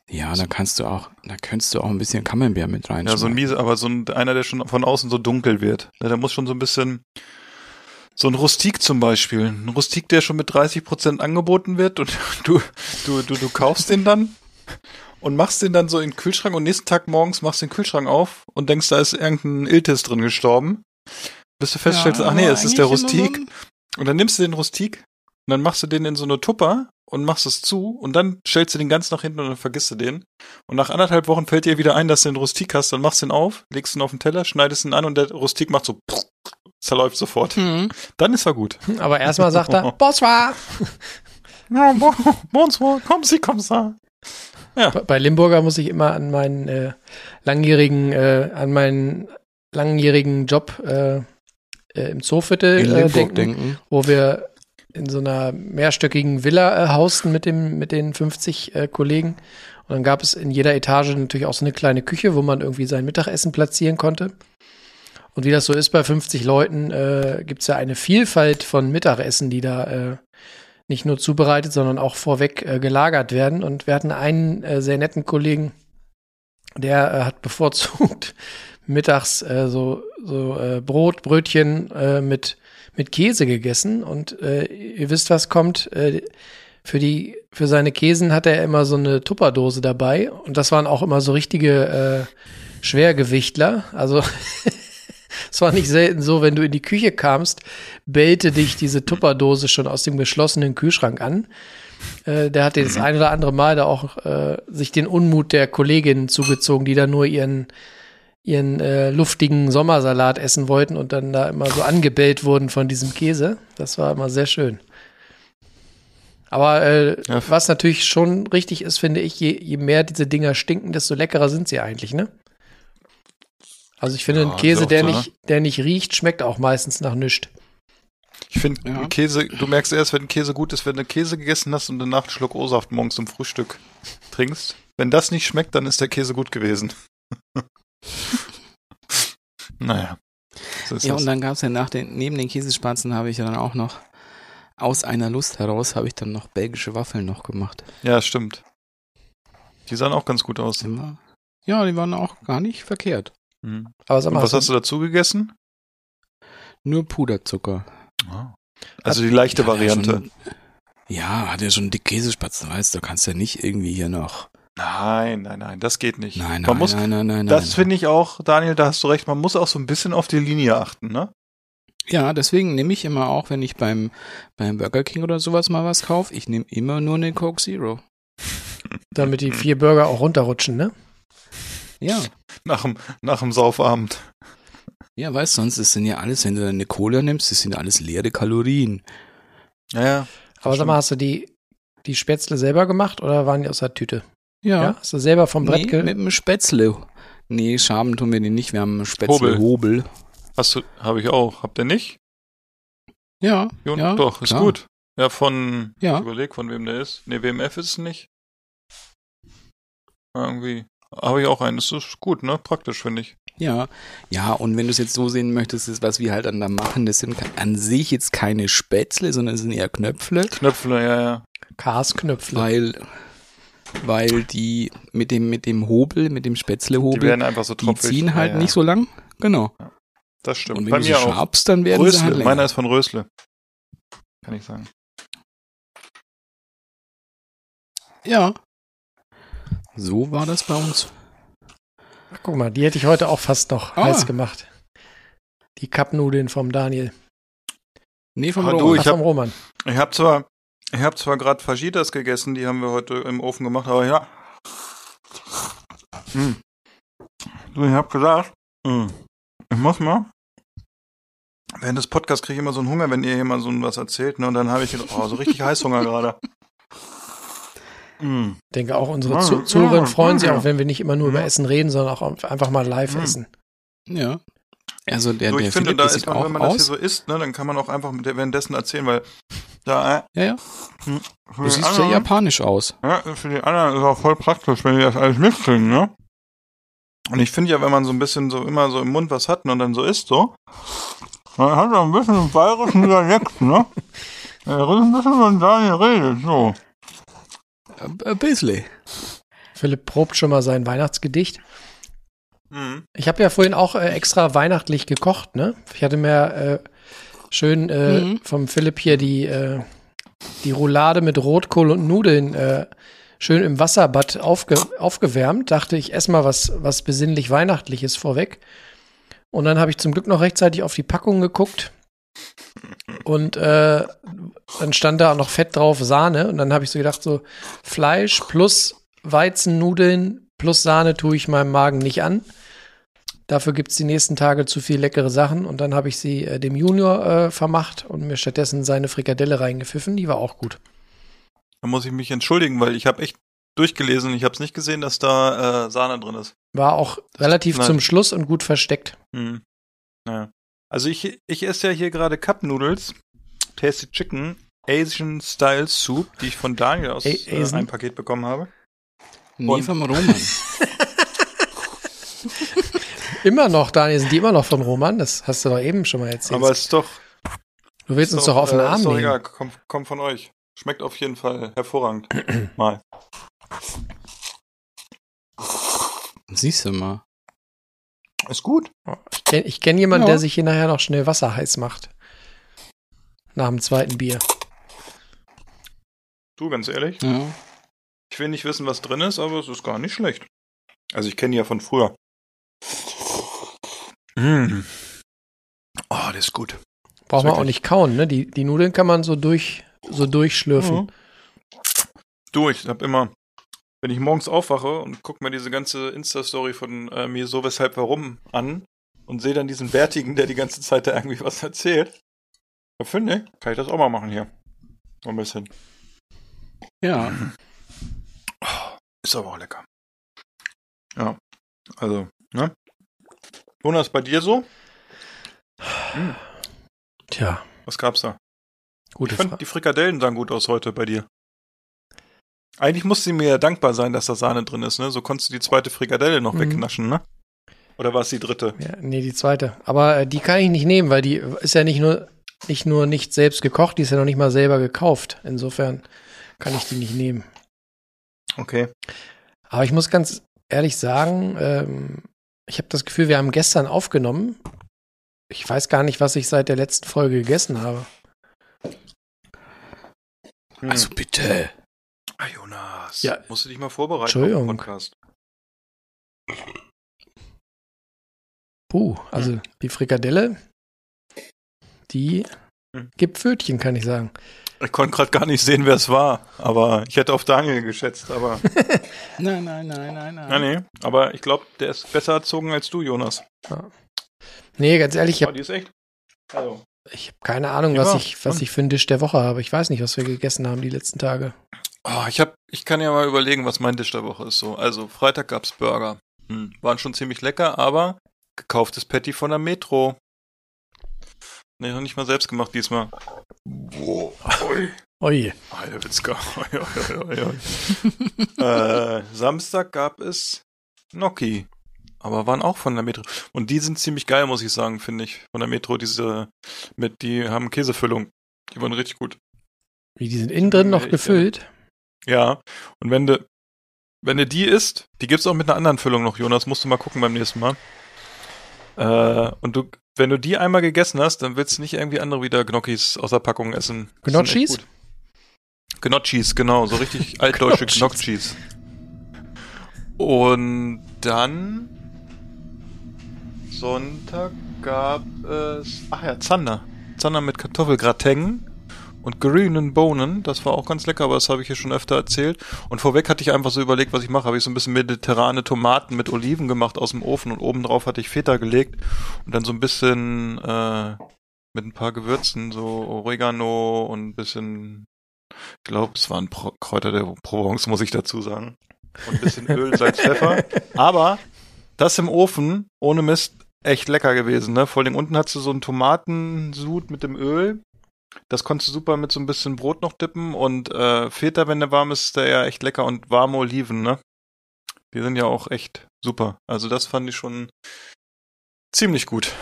Ja, da kannst du auch, da könntest du auch ein bisschen Camembert mit rein. Ja, so ein miese, aber so ein, einer, der schon von außen so dunkel wird. Ja, der muss schon so ein bisschen, so ein Rustik zum Beispiel. Ein Rustik, der schon mit 30 Prozent angeboten wird und du, du, du, du kaufst den dann und machst den dann so in den Kühlschrank und nächsten Tag morgens machst du den Kühlschrank auf und denkst, da ist irgendein Iltis drin gestorben. Bis du feststellst, ach nee, es ist der Rustik. Und dann nimmst du den Rustik und dann machst du den in so eine Tupper und machst es zu und dann stellst du den ganz nach hinten und dann vergisst du den. Und nach anderthalb Wochen fällt dir wieder ein, dass du den Rustik hast, dann machst du ihn auf, legst ihn auf den Teller, schneidest ihn an und der Rustik macht so, zerläuft sofort. Mhm. Dann ist er gut. Aber erstmal sagt er, Bonsoir. Bonsoir, komm Sie, komm Sie. Bei- Bei Limburger muss ich immer an meinen äh, langjährigen, äh, an meinen langjährigen Job äh, äh, im Zooviertel In äh, Limburg denken, denken. wo wir in so einer mehrstöckigen Villa äh, hausten mit dem mit den 50 äh, Kollegen. Und dann gab es in jeder Etage natürlich auch so eine kleine Küche, wo man irgendwie sein Mittagessen platzieren konnte. Und wie das so ist bei 50 Leuten, äh, gibt ja eine Vielfalt von Mittagessen, die da äh, nicht nur zubereitet, sondern auch vorweg äh, gelagert werden. Und wir hatten einen äh, sehr netten Kollegen, der äh, hat bevorzugt mittags äh, so, so äh, Brot, Brötchen äh, mit, mit Käse gegessen. Und äh, ihr wisst, was kommt. Äh, für die, für seine Käsen hat er immer so eine Tupperdose dabei. Und das waren auch immer so richtige äh, Schwergewichtler. Also es war nicht selten so, wenn du in die Küche kamst, bellte dich diese Tupperdose schon aus dem geschlossenen Kühlschrank an. Äh, der hat das ein oder andere Mal da auch äh, sich den Unmut der Kolleginnen zugezogen, die da nur ihren ihren äh, luftigen Sommersalat essen wollten und dann da immer so angebellt wurden von diesem Käse. Das war immer sehr schön. Aber äh, Ja. was natürlich schon richtig ist, finde ich, je, je mehr diese Dinger stinken, desto leckerer sind sie eigentlich, ne? Also ich finde, Ja, ein Käse, der so, ne? nicht, der nicht riecht, schmeckt auch meistens nach nichts. Ich finde, Ja. Käse, du merkst erst, wenn ein Käse gut ist, wenn du Käse gegessen hast und danach einen Schluck O-Saft morgens zum Frühstück trinkst. Wenn das nicht schmeckt, dann ist der Käse gut gewesen. naja. So Ja, das. und dann gab's ja nach den, neben den Käsespatzen habe ich ja dann auch noch, aus einer Lust heraus, habe ich dann noch belgische Waffeln noch gemacht. ja, stimmt. Die sahen auch ganz gut aus. Immer. Ja, die waren auch gar nicht verkehrt. Mhm. Aber sag Und mal, was hast du dazu gegessen? Nur Puderzucker. Also die leichte Ja, Variante. schon- Ja, hat ja schon dick Käsespatzen, weißt du, da kannst du ja nicht irgendwie hier noch. Nein, nein, nein, das geht nicht. Nein, nein, man muss, nein, nein, nein. das finde ich auch, Daniel, da hast du recht, man muss auch so ein bisschen auf die Linie achten, ne? Ja, deswegen nehme ich immer auch, wenn ich beim, beim Burger King oder sowas mal was kaufe, ich nehme immer nur eine Coke Zero. damit die vier Burger auch runterrutschen, ne? Ja. Nach dem, nach dem Saufabend. Ja, weißt du, sonst ist denn ja alles, wenn du dann eine Cola nimmst, das sind ja alles leere Kalorien. Ja, ja. Aber sag mal, hast du die, die Spätzle selber gemacht oder waren die aus der Tüte? Ja. Ja? Hast du selber vom Brett nee, mit einem Spätzle. Nee, Schaben tun wir den nicht, wir haben einen Spätzle-Hobel. Hast du, habe ich auch. Habt ihr nicht? Ja, Jo, ja, doch, ist klar. gut. Ja, von, Ja. ich überleg, von wem der ist. Ne, WMF ist es nicht. Irgendwie. Habe ich auch einen. Das ist gut, ne? Praktisch, finde ich. Ja, ja, und wenn du es jetzt so sehen möchtest, ist, was wir halt dann da machen, das sind an sich jetzt keine Spätzle, sondern es sind eher Knöpfle, Knöpfle, ja, ja. Karsknöpfle. weil, weil die mit dem, mit dem Hobel, mit dem Die Spätzlehobel, werden einfach so die, tropfig. ziehen halt ja, ja. nicht so lang. Genau. Das stimmt. Und wenn Bei du sie mir auch. schabst, dann werden sie Rösle. halt länger. Meiner ist von Rösle. Kann ich sagen. ja. So war das bei uns. Ach, guck mal, die hätte ich heute auch fast noch Ah. heiß gemacht. Die Cup-Nudeln vom Daniel. Nee, vom Ah, du, Roman. ich Ach, hab- vom Roman. Ich habe zwar, ich habe zwar gerade Fajitas gegessen, die haben wir heute im Ofen gemacht, aber ja. Hm. Du, ich hab gesagt, hm, ich muss mal. Während des Podcasts kriege ich immer so einen Hunger, wenn ihr hier mal so was erzählt, ne? Und dann habe ich gedacht, oh, so richtig Heißhunger gerade. Hm. Ich denke auch, unsere Zuhörer freuen sich auch, wenn wir nicht immer nur über. Essen reden, sondern auch einfach mal live Mhm. essen. Ja. Also der, So, der ich finde, Philipp, da ist man, auch wenn man das hier aus. so isst, ne, dann kann man auch einfach mit der- währenddessen erzählen, weil da, äh, ja, ja. hm, für Du die siehst sehr anderen- japanisch aus. Ja, für die anderen ist auch voll praktisch, wenn die das alles mitkriegen, ne? Und ich finde ja, wenn man so ein bisschen so immer so im Mund was hat und dann so isst, so, man hat auch ein bisschen einen bayerischen Dialekt, ne? Er ist ein bisschen, wenn Daniel redet, so. Ein ein bisschen. Philipp probt schon mal sein Weihnachtsgedicht. Mhm. Ich habe ja vorhin auch äh, extra weihnachtlich gekocht, ne? Ich hatte mir äh, schön äh, Mhm. vom Philipp hier die, äh, die Roulade mit Rotkohl und Nudeln äh, schön im Wasserbad aufge aufgewärmt. Dachte ich, esse mal was, was besinnlich Weihnachtliches vorweg. Und dann habe ich zum Glück noch rechtzeitig auf die Packung geguckt. Und äh, dann stand da auch noch Fett drauf, Sahne. Und dann habe ich so gedacht, so Fleisch plus Weizennudeln plus Sahne tue ich meinem Magen nicht an. Dafür gibt es die nächsten Tage zu viel leckere Sachen. Und dann habe ich sie äh, dem Junior äh, vermacht und mir stattdessen seine Frikadelle reingepfiffen. Die war auch gut. Da muss ich mich entschuldigen, weil ich habe echt durchgelesen und ich habe es nicht gesehen, dass da äh, Sahne drin ist. War auch relativ Nein. zum Schluss und gut versteckt. Hm. Naja. Also ich, ich esse ja hier gerade Cup Noodles, Tasty Chicken, Asian Style Soup, die ich von Daniel aus A- äh, einem Paket bekommen habe. Nee, Und- vom Roman. Immer noch, Daniel, sind die immer noch von Roman? Das hast du doch eben schon mal erzählt. Aber es ist doch, du willst uns doch auf den äh, Arm ist doch nehmen. egal, kommt, kommt von euch. Schmeckt auf jeden Fall hervorragend. Mal. Siehst du mal. Ist gut. Ich kenne kenn jemanden, Ja. der sich hier nachher noch schnell Wasser heiß macht. Nach dem zweiten Bier. Du, ganz ehrlich. Ja. Ich will nicht wissen, was drin ist, aber es ist gar nicht schlecht. Also ich kenne die ja von früher. Mm. Oh, das ist gut. Braucht man auch nicht kauen, ne? Die, die Nudeln kann man so durch, so durchschlürfen. Mhm. Du, ich hab immer, wenn ich morgens aufwache und guck mir diese ganze Insta-Story von äh, mir so, weshalb, warum an und sehe dann diesen Bärtigen, der die ganze Zeit da irgendwie was erzählt, da finde ich, kann ich das auch mal machen hier. So ein bisschen. Ja. Ist aber auch lecker. Ja, also, ne? Jonas, bei dir so? Tja, Was gab's da? gute Ich fand, Frage. die Frikadellen sahen gut aus heute bei dir. Eigentlich musste sie mir ja dankbar sein, dass da Sahne drin ist, ne? So konntest du die zweite Frikadelle noch Mhm. wegnaschen, ne? Oder war es die dritte? Ja, nee, die zweite. Aber äh, die kann ich nicht nehmen, weil die ist ja nicht nur nicht nur nicht selbst gekocht, die ist ja noch nicht mal selber gekauft. Insofern kann ich die nicht nehmen. Okay. Aber ich muss ganz ehrlich sagen, ähm, ich habe das Gefühl, wir haben gestern aufgenommen. Ich weiß gar nicht, was ich seit der letzten Folge gegessen habe. Hm. Also bitte. Ah, Jonas. Ja. Musst du dich mal vorbereiten Entschuldigung. auf den Podcast. Puh, also die Frikadelle, die Hm. gibt Pfötchen, kann ich sagen. Ich konnte gerade gar nicht sehen, wer es war, aber ich hätte auf Daniel geschätzt, aber. Nein, nein, nein, nein, nein. ja, nee. Aber ich glaube, der ist besser erzogen als du, Jonas. Nee, ganz ehrlich, ich habe die ist echt. Also. ich hab keine Ahnung, Ja, was ich, was ich für einen Tisch der Woche habe. Ich weiß nicht, was wir gegessen haben die letzten Tage. Oh, ich hab, ich kann ja mal überlegen, was mein Tisch der Woche ist. So, also Freitag gab's Burger. Hm, waren schon ziemlich lecker, aber gekauftes Patty von der Metro. Nee, noch nicht mal selbst gemacht diesmal. Boah. Ui. Oje. Alter Witzka. Oi, oi, oi, oi. äh, Samstag gab es Gnocchi. Aber waren auch von der Metro. Und die sind ziemlich geil, muss ich sagen, finde ich. Von der Metro, diese, mit, die haben Käsefüllung. Die waren richtig gut. Wie, die sind innen drin noch äh, gefüllt? Ja. Und wenn du, wenn du die isst, die gibt's auch mit einer anderen Füllung noch, Jonas, musst du mal gucken beim nächsten Mal. Äh, und du, wenn du die einmal gegessen hast, dann willst du nicht irgendwie andere wieder Gnocchis aus der Packung essen. Gnocchis? Gnocchis, genau, so richtig altdeutsche Gnocchis. Gnocchis. Und dann Sonntag gab es, ach ja, Zander. Zander mit Kartoffelgratin und grünen Bohnen. Das war auch ganz lecker, aber das habe ich hier schon öfter erzählt. Und vorweg hatte ich einfach so überlegt, was ich mache. Habe ich so ein bisschen mediterrane Tomaten mit Oliven gemacht aus dem Ofen und obendrauf hatte ich Feta gelegt und dann so ein bisschen äh, mit ein paar Gewürzen, so Oregano und ein bisschen, ich glaube, es waren Pro Kräuter der Provence, muss ich dazu sagen. Und ein bisschen Öl, Salz, Pfeffer. Aber das im Ofen, ohne Mist, echt lecker gewesen, ne? Vor allem unten hast du so einen Tomatensud mit dem Öl. Das konntest du super mit so ein bisschen Brot noch dippen und äh, Feta, wenn der warm ist, ist der ja echt lecker und warme Oliven, ne? Die sind ja auch echt super. Also das fand ich schon ziemlich gut.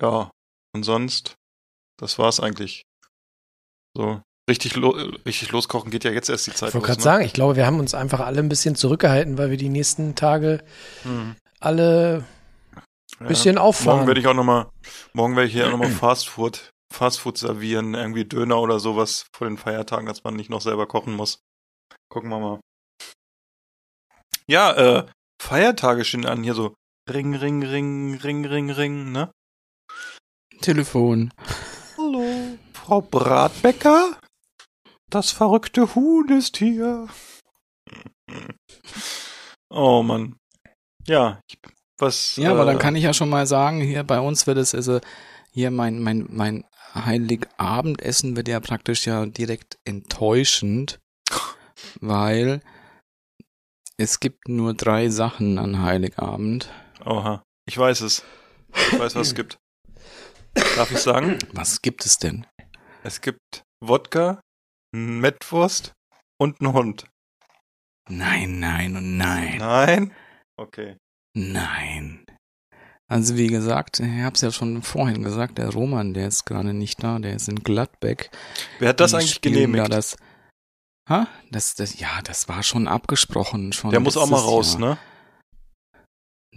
Ja, und sonst, das war's eigentlich. So, richtig, lo richtig loskochen geht ja jetzt erst die Zeit Ich wollte gerade sagen, ich glaube, wir haben uns einfach alle ein bisschen zurückgehalten, weil wir die nächsten Tage Hm. alle ein bisschen auffahren. Morgen werde ich auch nochmal, morgen werde ich hier auch nochmal Fast Food, Fast Food servieren, irgendwie Döner oder sowas vor den Feiertagen, dass man nicht noch selber kochen muss. Gucken wir mal. Ja, äh, Feiertage stehen an, hier so Ring, Ring, Ring, Ring, Ring, Ring, ne? Telefon. Hallo, Frau Bratbecker? Das verrückte Huhn ist hier. Oh Mann. Ja, ich, was. Ja, aber dann äh, kann ich ja schon mal sagen, hier bei uns wird es also hier mein mein mein Heiligabendessen wird ja praktisch ja direkt enttäuschend, weil es gibt nur drei Sachen an Heiligabend. Oha, ich weiß es. Ich weiß, was es gibt. Darf ich sagen? Was gibt es denn? Es gibt Wodka, Mettwurst und einen Hund. Nein, nein und nein. Nein? Okay. Nein. Also wie gesagt, ich habe es ja schon vorhin gesagt, der Roman, der ist gerade nicht da, der ist in Gladbeck. Wer hat das Die eigentlich genehmigt? Da das, ha? Das, das, ja, das war schon abgesprochen. Schon Der muss auch mal raus, Jahr. ne?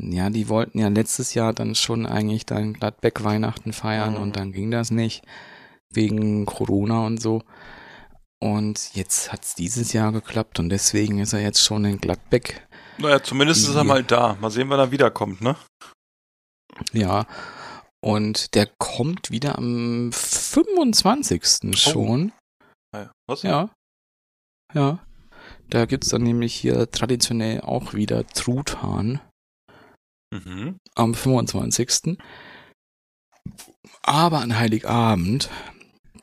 Ja, die wollten ja letztes Jahr dann schon eigentlich dann Gladbeck Weihnachten feiern Mhm. und dann ging das nicht. Wegen Corona und so. Und jetzt hat's dieses Jahr geklappt und deswegen ist er jetzt schon in Gladbeck. Naja, zumindest ist er mal da. Mal sehen, wann er wiederkommt, ne? Ja. Und der kommt wieder am 25. schon. Ja, Was? Ja. Ja. Da gibt's dann nämlich hier traditionell auch wieder Truthahn Mhm. am 25. Aber an Heiligabend,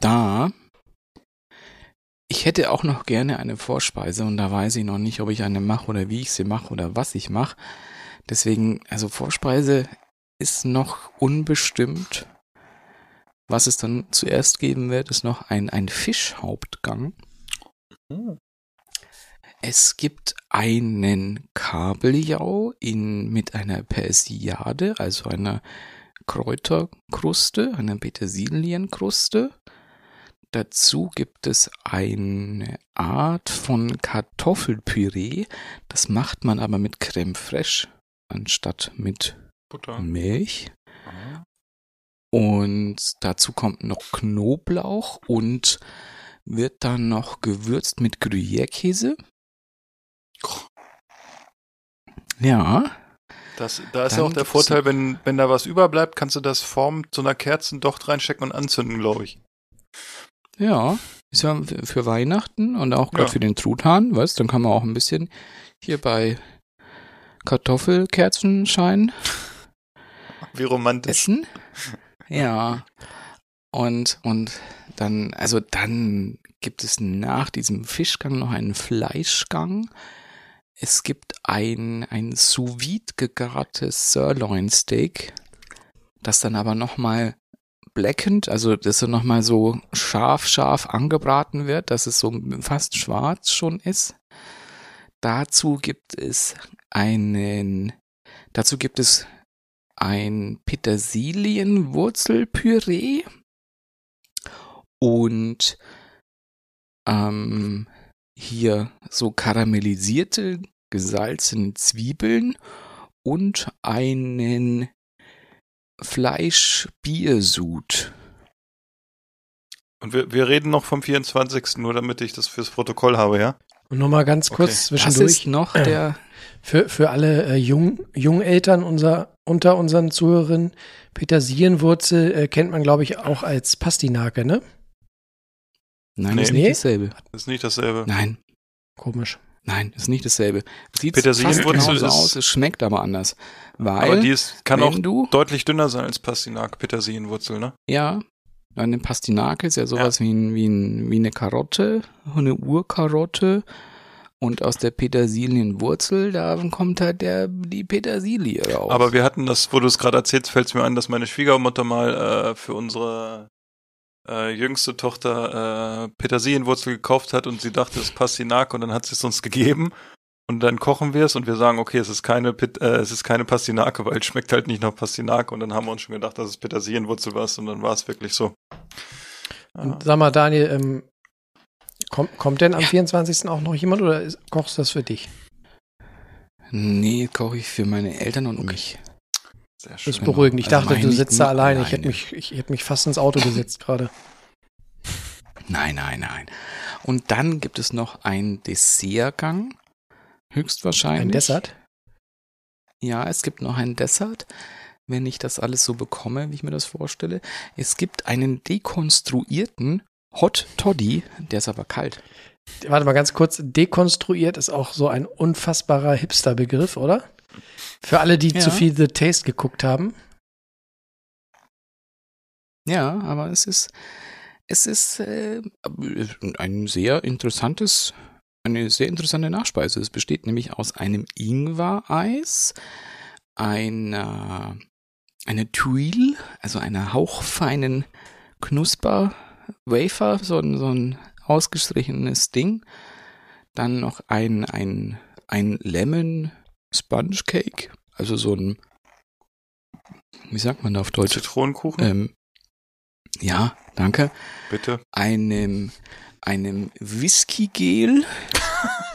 da, ich hätte auch noch gerne eine Vorspeise und da weiß ich noch nicht, ob ich eine mache oder wie ich sie mache oder was ich mache. Deswegen, also Vorspeise ist noch unbestimmt. Was es dann zuerst geben wird, ist noch ein, ein Fischhauptgang. Hm. Es gibt einen Kabeljau in, mit einer Persiade, also einer Kräuterkruste, einer Petersilienkruste. Dazu gibt es eine Art von Kartoffelpüree. Das macht man aber mit Creme fraiche anstatt mit Butter. Milch. Aha. Und dazu kommt noch Knoblauch und wird dann noch gewürzt mit Gruyère-Käse. Ja, Das, da ist Dann ja auch der Vorteil, wenn, wenn da was überbleibt, kannst du das Form zu einer Kerzendocht reinstecken und anzünden, glaube ich. ja. Ist ja für für Weihnachten und auch gerade Ja. für den Truthahn, weißt dann kann man auch ein bisschen hier bei Kartoffelkerzenschein Wie romantisch. essen. Ja. Und, und dann, also dann gibt es nach diesem Fischgang noch einen Fleischgang. Es gibt ein, ein sous vide gegartes Sirloin Steak, das dann aber nochmal blackened, also das dann nochmal so scharf, scharf angebraten wird, dass es so fast schwarz schon ist. Dazu gibt es einen, dazu gibt es ein Petersilienwurzelpüree und ähm, hier so karamellisierte, gesalzene Zwiebeln und einen Fleischbiersud. Und wir, wir reden noch vom 24. nur damit ich das fürs Protokoll habe, ja? Und nochmal ganz kurz Okay. Das zwischendurch. ist noch der, Für, für alle äh, Jung, Jungeltern unser, unter unseren Zuhörern, Petersilienwurzel äh, kennt man, glaube ich, auch als Pastinake, ne? nein, Nee. ist nicht dasselbe. Das ist nicht dasselbe. Nein, Komisch. nein, ist nicht dasselbe. Sieht Petersilienwurzel fast genauso ist- aus, es schmeckt aber anders. Weil, Aber die ist, kann auch du, deutlich dünner sein als Pastinak, Petersilienwurzel, ne? ja, eine Pastinake ist ja sowas Wie, ein, wie, ein, wie eine Karotte, eine Urkarotte. Und aus der Petersilienwurzel, da kommt halt der, die Petersilie raus. Aber wir hatten das, wo du es gerade erzählst, fällt es mir ein, dass meine Schwiegermutter mal äh, für unsere äh, jüngste Tochter äh, Petersilienwurzel gekauft hat und sie dachte, es ist Pastinak und dann hat sie es uns gegeben und dann kochen wir es und wir sagen, okay, es ist keine Pit, äh, es ist keine Pastinake, weil es schmeckt halt nicht nach Pastinake und dann haben wir uns schon gedacht, dass es Petersilienwurzel war und dann war es wirklich so. Ja. Und sag mal, Daniel, ähm, kommt, kommt denn am 24. auch noch jemand oder ist, kochst du das für dich? nee, koche ich für meine Eltern und mich. Sehr Das schön. ist beruhigend. Ich Also dachte, du sitzt da alleine. Ich hätte mich, ich hätte mich fast ins Auto gesetzt gerade. Nein, nein, nein. Und dann gibt es noch einen Dessertgang. Höchstwahrscheinlich. Ein Dessert? Ja, es gibt noch ein Dessert, wenn ich das alles so bekomme, wie ich mir das vorstelle. Es gibt einen dekonstruierten Hot Toddy, der ist aber kalt. Warte mal ganz kurz. Dekonstruiert ist auch so ein unfassbarer Hipster-Begriff, oder? Für alle, die Ja. zu viel The Taste geguckt haben. Ja, aber es ist, es ist äh, ein sehr interessantes, eine sehr interessante Nachspeise. Es besteht nämlich aus einem Ingwer-Eis, einer, einer Tuile, also einer hauchfeinen Knusper-Wafer, so, ein- so ein ausgestrichenes Ding. Dann noch ein, ein, ein Lemon Sponge Cake, also so ein, wie sagt man da auf Deutsch? Zitronenkuchen, Ähm, ja, danke. bitte. Einem, einem Whiskygel.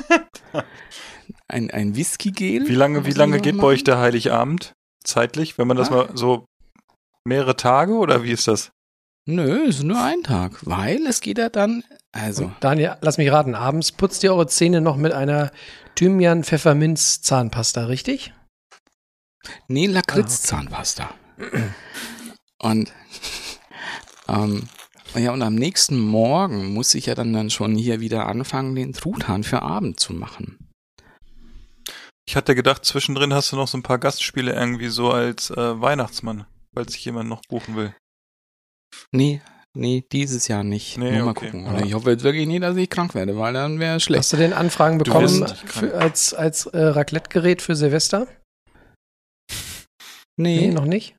ein, ein Whiskygel. Wie lange, wie lange geht noch bei euch machen. der Heiligabend? Zeitlich? Wenn man das Ah. mal so mehrere Tage oder wie ist das? Nö, ist nur ein Tag, weil es geht ja dann, also, Und Daniel, lass mich raten. Abends putzt ihr eure Zähne noch mit einer Thymian-Pfefferminz-Zahnpasta, richtig? nee, Lakritz-Zahnpasta. Und, ähm, ja, und am nächsten Morgen muss ich ja dann, dann schon hier wieder anfangen, den Truthahn für Abend zu machen. Ich hatte gedacht, zwischendrin hast du noch so ein paar Gastspiele irgendwie so als äh, Weihnachtsmann, falls sich jemand noch buchen will. Nee, nee, dieses Jahr nicht. Nee, Nur mal okay. gucken. Ja. Oder ich hoffe jetzt wirklich nicht, dass ich krank werde, weil dann wäre es schlecht. Hast du denn Anfragen bekommen für, als, als äh, Raclette-Gerät für Silvester? Nee, noch nicht?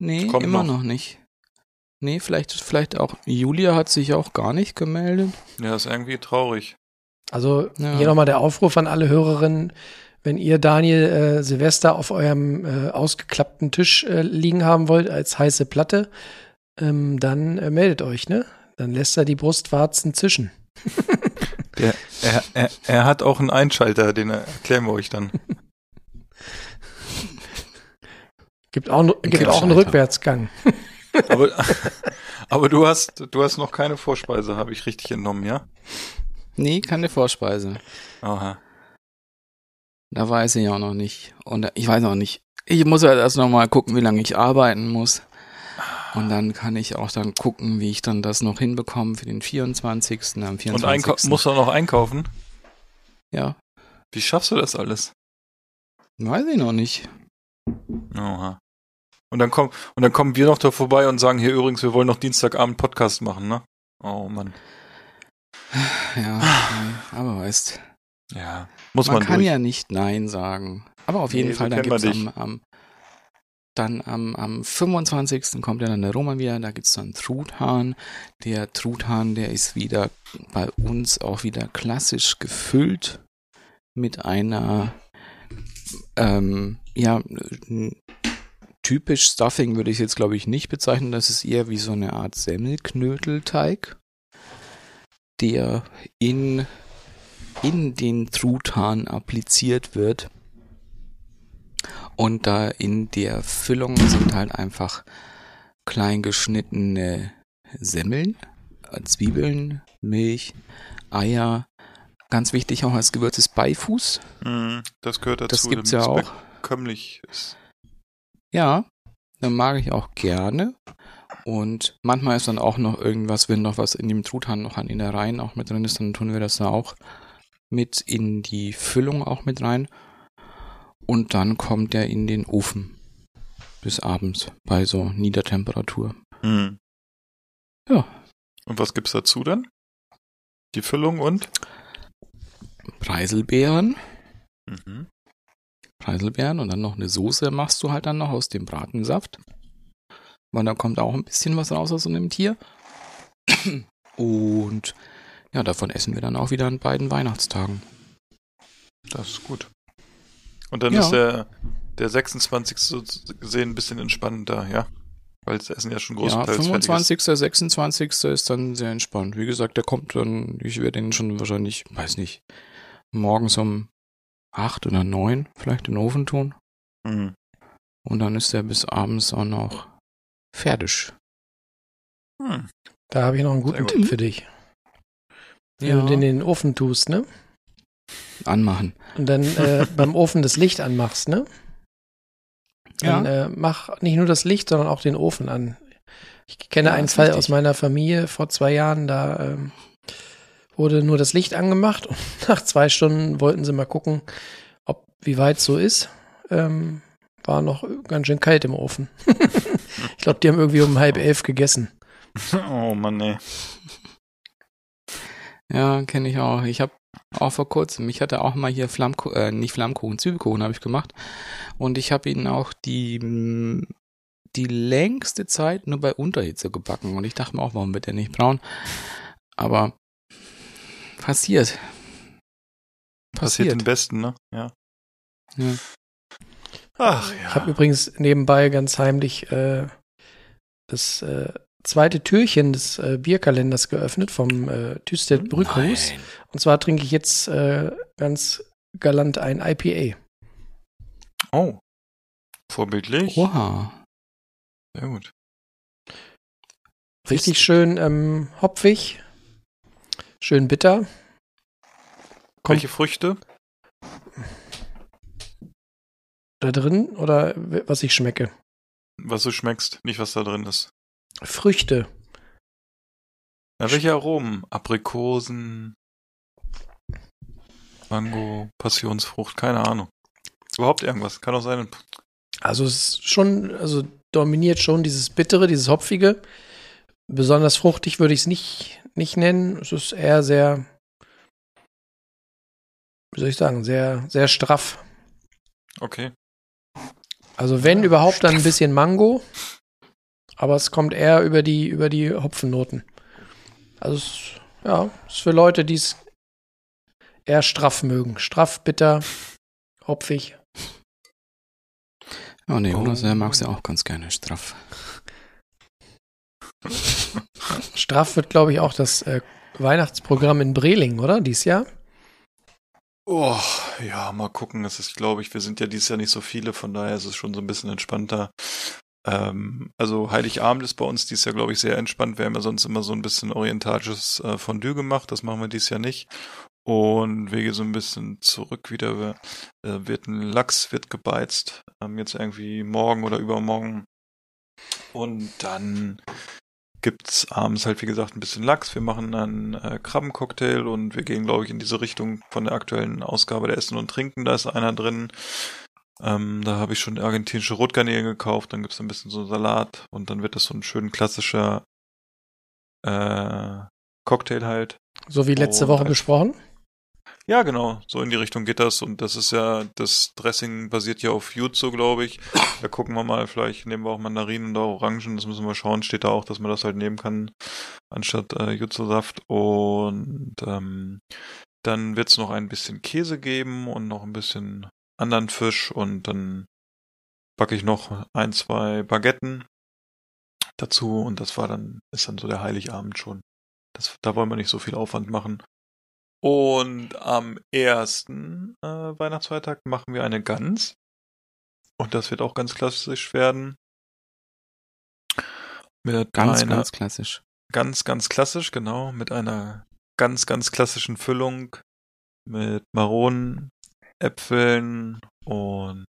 nee, Kommt immer noch. noch. nicht. Nee, vielleicht, vielleicht auch. Julia hat sich auch gar nicht gemeldet. Ja, ist irgendwie traurig. Also Ja. hier nochmal der Aufruf an alle Hörerinnen, wenn ihr Daniel äh, Silvester auf eurem äh, ausgeklappten Tisch äh, liegen haben wollt als heiße Platte, ähm, dann äh, meldet euch, ne? Dann lässt er die Brustwarzen zischen. Der, er, er, er hat auch einen Einschalter, den erklären wir euch dann. Gibt auch, gibt auch einen Rückwärtsgang. Aber, aber du hast, du hast noch keine Vorspeise, habe ich richtig entnommen, ja? Nee, keine Vorspeise. Aha. Da weiß ich auch noch nicht. Und ich weiß auch nicht. Ich muss halt erst noch mal gucken, wie lange ich arbeiten muss. Und dann kann ich auch dann gucken, wie ich dann das noch hinbekomme für den 24. Am 24. Und musst du auch noch einkaufen? Ja, Wie schaffst du das alles? weiß ich noch nicht. Oha. Und dann kommen, und dann kommen wir noch da vorbei und sagen, hier übrigens, wir wollen noch Dienstagabend Podcast machen, ne? Oh Mann. Ja, aber weißt, Ja. Muss man, man, kann durch. ja nicht Nein sagen. Aber auf jeden Nee, so Fall, dann gibt's am, am dann am, am 25. kommt ja dann der Roman wieder, da gibt's dann Truthahn. Der Truthahn, der ist wieder bei uns auch wieder klassisch gefüllt mit einer ähm, ja, typisch Stuffing würde ich jetzt glaube ich nicht bezeichnen, das ist eher wie so eine Art Semmelknödelteig, der in in den Truthahn appliziert wird. Und da in der Füllung sind halt einfach klein geschnittene Semmeln, äh, Zwiebeln, Milch, Eier. Ganz wichtig auch als Gewürz ist Beifuß. Mhm, das gehört dazu. Das gibt's ja auch. Bekömmlich ist. Ja, dann mag ich auch gerne. Und manchmal ist dann auch noch irgendwas, wenn noch was in dem Truthahn noch an Innereien auch mit drin ist, dann tun wir das da auch mit in die Füllung auch mit rein. Und dann kommt der in den Ofen bis abends bei so Niedertemperatur. Mhm. Ja. Und was gibt's dazu dann? Die Füllung und? Preiselbeeren, Mhm. Preiselbeeren und dann noch eine Soße machst du halt dann noch aus dem Bratensaft. Weil da kommt auch ein bisschen was raus aus so einem Tier. Und ja, davon essen wir dann auch wieder an beiden Weihnachtstagen. Das ist gut. Und dann Ja. ist der, der 26. so gesehen ein bisschen entspannender, ja? Weil das Essen ja schon Ja, großenteils fertig 25., 26. ist dann sehr entspannt. Wie gesagt, der kommt dann, ich werde den schon wahrscheinlich, weiß nicht, morgens um 8 oder 9 vielleicht in den Ofen tun. Mhm. Und dann ist er bis abends auch noch fertig. Hm. Da habe ich noch einen guten gut. Tipp für dich. Wenn Ja. du den in den Ofen tust, ne? Anmachen. Und dann äh, beim Ofen das Licht anmachst, ne? Dann äh, mach nicht nur das Licht, sondern auch den Ofen an. Ich kenne Ja, einen Fall richtig. aus meiner Familie vor zwei Jahren, da ähm, wurde nur das Licht angemacht und nach zwei Stunden wollten sie mal gucken, ob wie weit so ist. Ähm, war noch ganz schön kalt im Ofen. ich glaube, die haben irgendwie um halb elf gegessen. Oh Mann, ey. Ja, kenne ich auch. Ich habe auch vor kurzem, ich hatte auch mal hier Flammkuchen, äh, nicht Flammkuchen, Zwiebelkuchen habe ich gemacht. Und ich habe ihn auch die, die längste Zeit nur bei Unterhitze gebacken. Und ich dachte mir auch, warum wird der nicht braun? Aber passiert. Passiert Passiert. den Besten, ne? Ja. Ja. Ach Ich habe übrigens nebenbei ganz heimlich äh, das äh, zweite Türchen des äh, Bierkalenders geöffnet vom äh, Tüstedt Brückhaus. Nein. Und zwar trinke ich jetzt äh, ganz galant ein IPA. Oh. Vorbildlich. Oha. Sehr gut. Richtig schön ähm, hopfig, schön bitter. Kommt Welche Früchte? da drin oder was ich schmecke? Was du schmeckst, nicht was da drin ist. Früchte. Na, welche Aromen? Aprikosen, Mango, Passionsfrucht, keine Ahnung. Überhaupt irgendwas. Kann auch sein. Also es ist schon, also dominiert schon dieses Bittere, dieses Hopfige. Besonders fruchtig würde ich es nicht, nicht nennen. Es ist eher sehr, wie soll ich sagen, sehr, sehr straff. Okay. Also wenn überhaupt dann ein bisschen Mango, aber es kommt eher über die, über die Hopfennoten. Also es, ja, ist für Leute, die es eher straff mögen. Straff, bitter, hopfig. Oh ne, Jonas, der mag's ja auch ganz gerne straff. Straff wird, glaube ich, auch das äh, Weihnachtsprogramm in Breling, oder? Dies Jahr? Oh, ja, mal gucken. Es ist, glaube ich, wir sind ja dieses Jahr nicht so viele, von daher ist es schon so ein bisschen entspannter. Ähm, also Heiligabend ist bei uns dieses Jahr, glaube ich, sehr entspannt. Wir haben ja sonst immer so ein bisschen orientalisches äh, Fondue gemacht. Das machen wir dieses Jahr nicht. Und wir gehen so ein bisschen zurück wieder. Äh, wird ein Lachs, wird gebeizt. Ähm, jetzt irgendwie morgen oder übermorgen. Und dann gibt's abends halt, wie gesagt, ein bisschen Lachs. Wir machen einen äh, Krabbencocktail und wir gehen, glaube ich, in diese Richtung von der aktuellen Ausgabe der Essen und Trinken. Da ist einer drin. Ähm, da habe ich schon argentinische Rotgarnelen gekauft. Dann gibt's ein bisschen so Salat und dann wird das so ein schön klassischer äh, Cocktail halt. So wie letzte Und Woche als- besprochen. Ja, genau. So in die Richtung geht das. Und das ist ja, das Dressing basiert ja auf Jutsu, glaube ich. Da gucken wir mal, vielleicht nehmen wir auch Mandarinen oder Orangen. Das müssen wir schauen. Steht da auch, dass man das halt nehmen kann, anstatt äh, Jutsu-Saft. Und ähm, dann wird's noch ein bisschen Käse geben und noch ein bisschen anderen Fisch. Und dann backe ich noch ein, zwei Baguetten dazu. Und das war dann, ist dann so der Heiligabend schon. Das, da wollen wir nicht so viel Aufwand machen. Und am ersten äh, Weihnachtsfeiertag machen wir eine Gans. Und das wird auch ganz klassisch werden. Mit Ganz, einer, ganz klassisch. ganz, ganz klassisch, genau. Mit einer ganz, ganz klassischen Füllung. Mit Maronen, Äpfeln und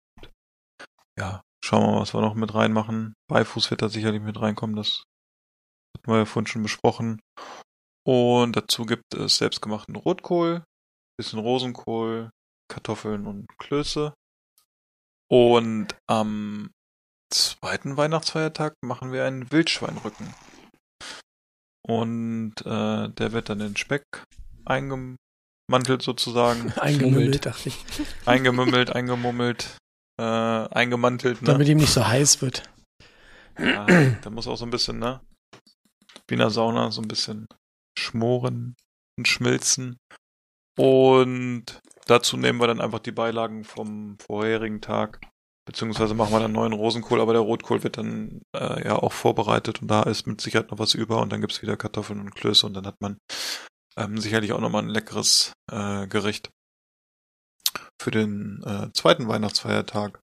ja, schauen wir mal, was wir noch mit reinmachen. Beifuß wird da sicherlich mit reinkommen, das hatten wir ja vorhin schon besprochen. Und dazu gibt es selbstgemachten Rotkohl, bisschen Rosenkohl, Kartoffeln und Klöße. Und am zweiten Weihnachtsfeiertag machen wir einen Wildschweinrücken. Und äh, der wird dann in Speck eingemantelt sozusagen, Eingemümmelt, dachte ich. eingemümmelt, eingemummelt, äh, eingemantelt. Ne? Damit ihm nicht so heiß wird. Ja, da muss auch so ein bisschen, ne? Wie in der Sauna, so ein bisschen schmoren und schmilzen. Und dazu nehmen wir dann einfach die Beilagen vom vorherigen Tag. Beziehungsweise machen wir dann neuen Rosenkohl, aber der Rotkohl wird dann äh, ja auch vorbereitet und da ist mit Sicherheit noch was über und dann gibt's wieder Kartoffeln und Klöße und dann hat man ähm, sicherlich auch nochmal ein leckeres äh, Gericht für den äh, zweiten Weihnachtsfeiertag.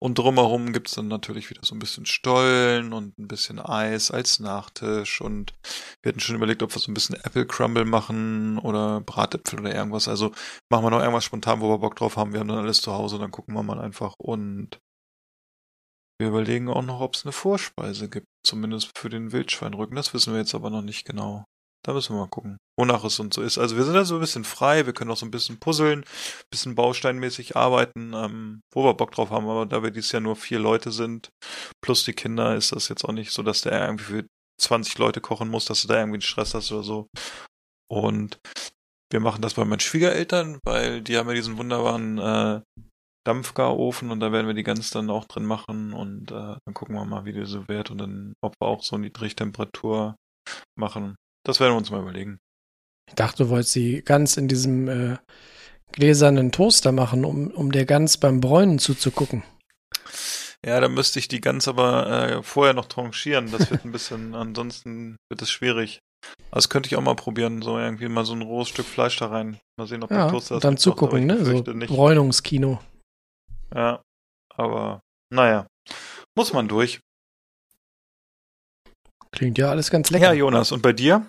Und drumherum gibt's dann natürlich wieder so ein bisschen Stollen und ein bisschen Eis als Nachtisch. Und wir hatten schon überlegt, ob wir so ein bisschen Apple Crumble machen oder Bratäpfel oder irgendwas. Also machen wir noch irgendwas spontan, wo wir Bock drauf haben. Wir haben dann alles zu Hause, dann gucken wir mal einfach. Und wir überlegen auch noch, ob es eine Vorspeise gibt. Zumindest für den Wildschweinrücken. Das wissen wir jetzt aber noch nicht genau. Da müssen wir mal gucken, wonach es und so ist. Also wir sind da so ein bisschen frei, wir können auch so ein bisschen puzzeln, bisschen bausteinmäßig arbeiten, ähm, wo wir Bock drauf haben, aber da wir dieses Jahr nur vier Leute sind, plus die Kinder, ist das jetzt auch nicht so, dass der irgendwie für 20 Leute kochen muss, dass du da irgendwie einen Stress hast oder so. Und wir machen das bei meinen Schwiegereltern, weil die haben ja diesen wunderbaren äh, Dampfgarofen und da werden wir die ganz dann auch drin machen und äh, dann gucken wir mal, wie die so wird und dann, ob wir auch so Niedrigtemperatur machen. Das werden wir uns mal überlegen. Ich dachte, du wolltest sie ganz in diesem äh, gläsernen Toaster machen, um, um der Gans beim Bräunen zuzugucken. Ja, da müsste ich die Gans aber äh, vorher noch tranchieren. Das wird ein bisschen, ansonsten wird es schwierig. Also das könnte ich auch mal probieren, so irgendwie mal so ein rohes Stück Fleisch da rein. Mal sehen, ob Ja, der Toaster und dann zugucken, ne? So. Bräunungskino. Ja, aber naja, muss man durch. Klingt ja alles ganz lecker. Ja, Jonas, und bei dir?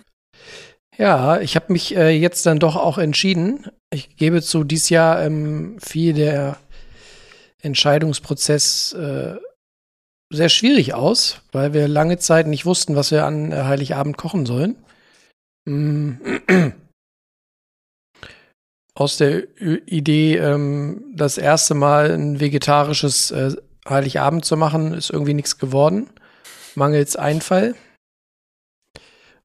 Ja, ich habe mich äh, jetzt dann doch auch entschieden. Ich gebe zu, dies Jahr ähm, fiel der Entscheidungsprozess äh, sehr schwierig aus, weil wir lange Zeit nicht wussten, was wir an äh, Heiligabend kochen sollen. Mm. Aus der Ü- Idee, ähm, das erste Mal ein vegetarisches äh, Heiligabend zu machen, ist irgendwie nichts geworden. Mangels Einfall.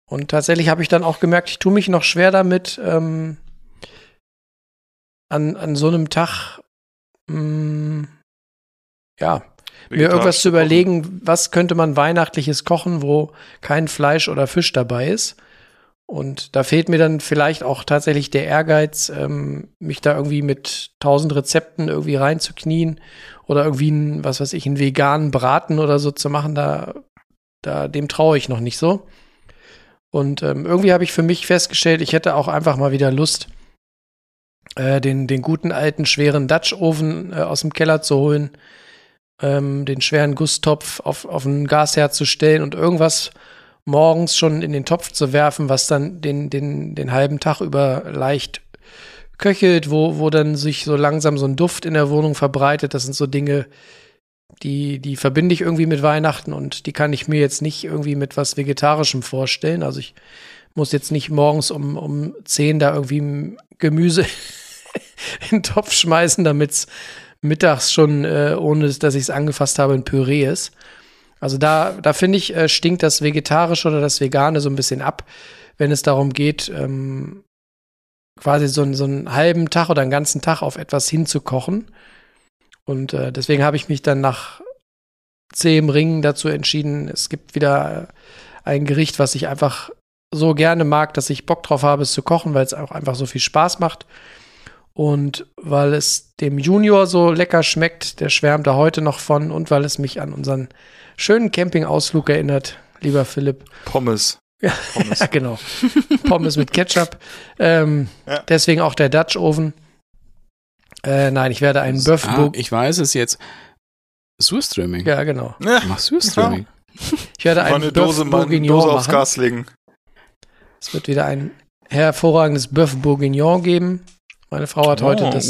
Und tatsächlich habe ich dann auch gemerkt, ich tue mich noch schwer damit, ähm, an, an so einem Tag, mh, ja, mir irgendwas zu überlegen, was könnte man weihnachtliches kochen, wo kein Fleisch oder Fisch dabei ist. Und da fehlt mir dann vielleicht auch tatsächlich der Ehrgeiz, ähm, mich da irgendwie mit tausend Rezepten irgendwie reinzuknien oder irgendwie ein, was weiß ich, einen veganen Braten oder so zu machen. Da, da dem traue ich noch nicht so. Und ähm, irgendwie habe ich für mich festgestellt, ich hätte auch einfach mal wieder Lust, äh, den, den guten alten schweren Dutch-Ofen äh, aus dem Keller zu holen, ähm, den schweren Gusstopf auf, auf ein Gasherd zu stellen und irgendwas morgens schon in den Topf zu werfen, was dann den, den, den halben Tag über leicht köchelt, wo, wo dann sich so langsam so ein Duft in der Wohnung verbreitet. Das sind so Dinge, die, die verbinde ich irgendwie mit Weihnachten und die kann ich mir jetzt nicht irgendwie mit was Vegetarischem vorstellen. Also ich muss jetzt nicht morgens um, um 10 da irgendwie Gemüse in den Topf schmeißen, damit es mittags schon, äh, ohne dass ich es angefasst habe, ein Püree ist. Also da, da finde ich, äh, stinkt das Vegetarische oder das Vegane so ein bisschen ab, wenn es darum geht, ähm, quasi so, so einen halben Tag oder einen ganzen Tag auf etwas hinzukochen. Und äh, deswegen habe ich mich dann nach zehn Ringen dazu entschieden, es gibt wieder ein Gericht, was ich einfach so gerne mag, dass ich Bock drauf habe, es zu kochen, weil es auch einfach so viel Spaß macht. Und weil es dem Junior so lecker schmeckt, der schwärmt da heute noch von und weil es mich an unseren schönen Campingausflug erinnert, lieber Philipp. Pommes. Ja, Pommes. ja genau. Pommes mit Ketchup. Ähm, ja. Deswegen auch der Dutch Oven. Äh, nein, ich werde einen Bœuf ah, Ich weiß es jetzt. Surströmming. Ja, genau. Ja. Mach Surströmming. Ich werde einen eine Dose, Bœuf Bourguignon Dose aufs Gas legen. Es wird wieder ein hervorragendes Bœuf Bourguignon geben. Meine Frau hat oh, heute das.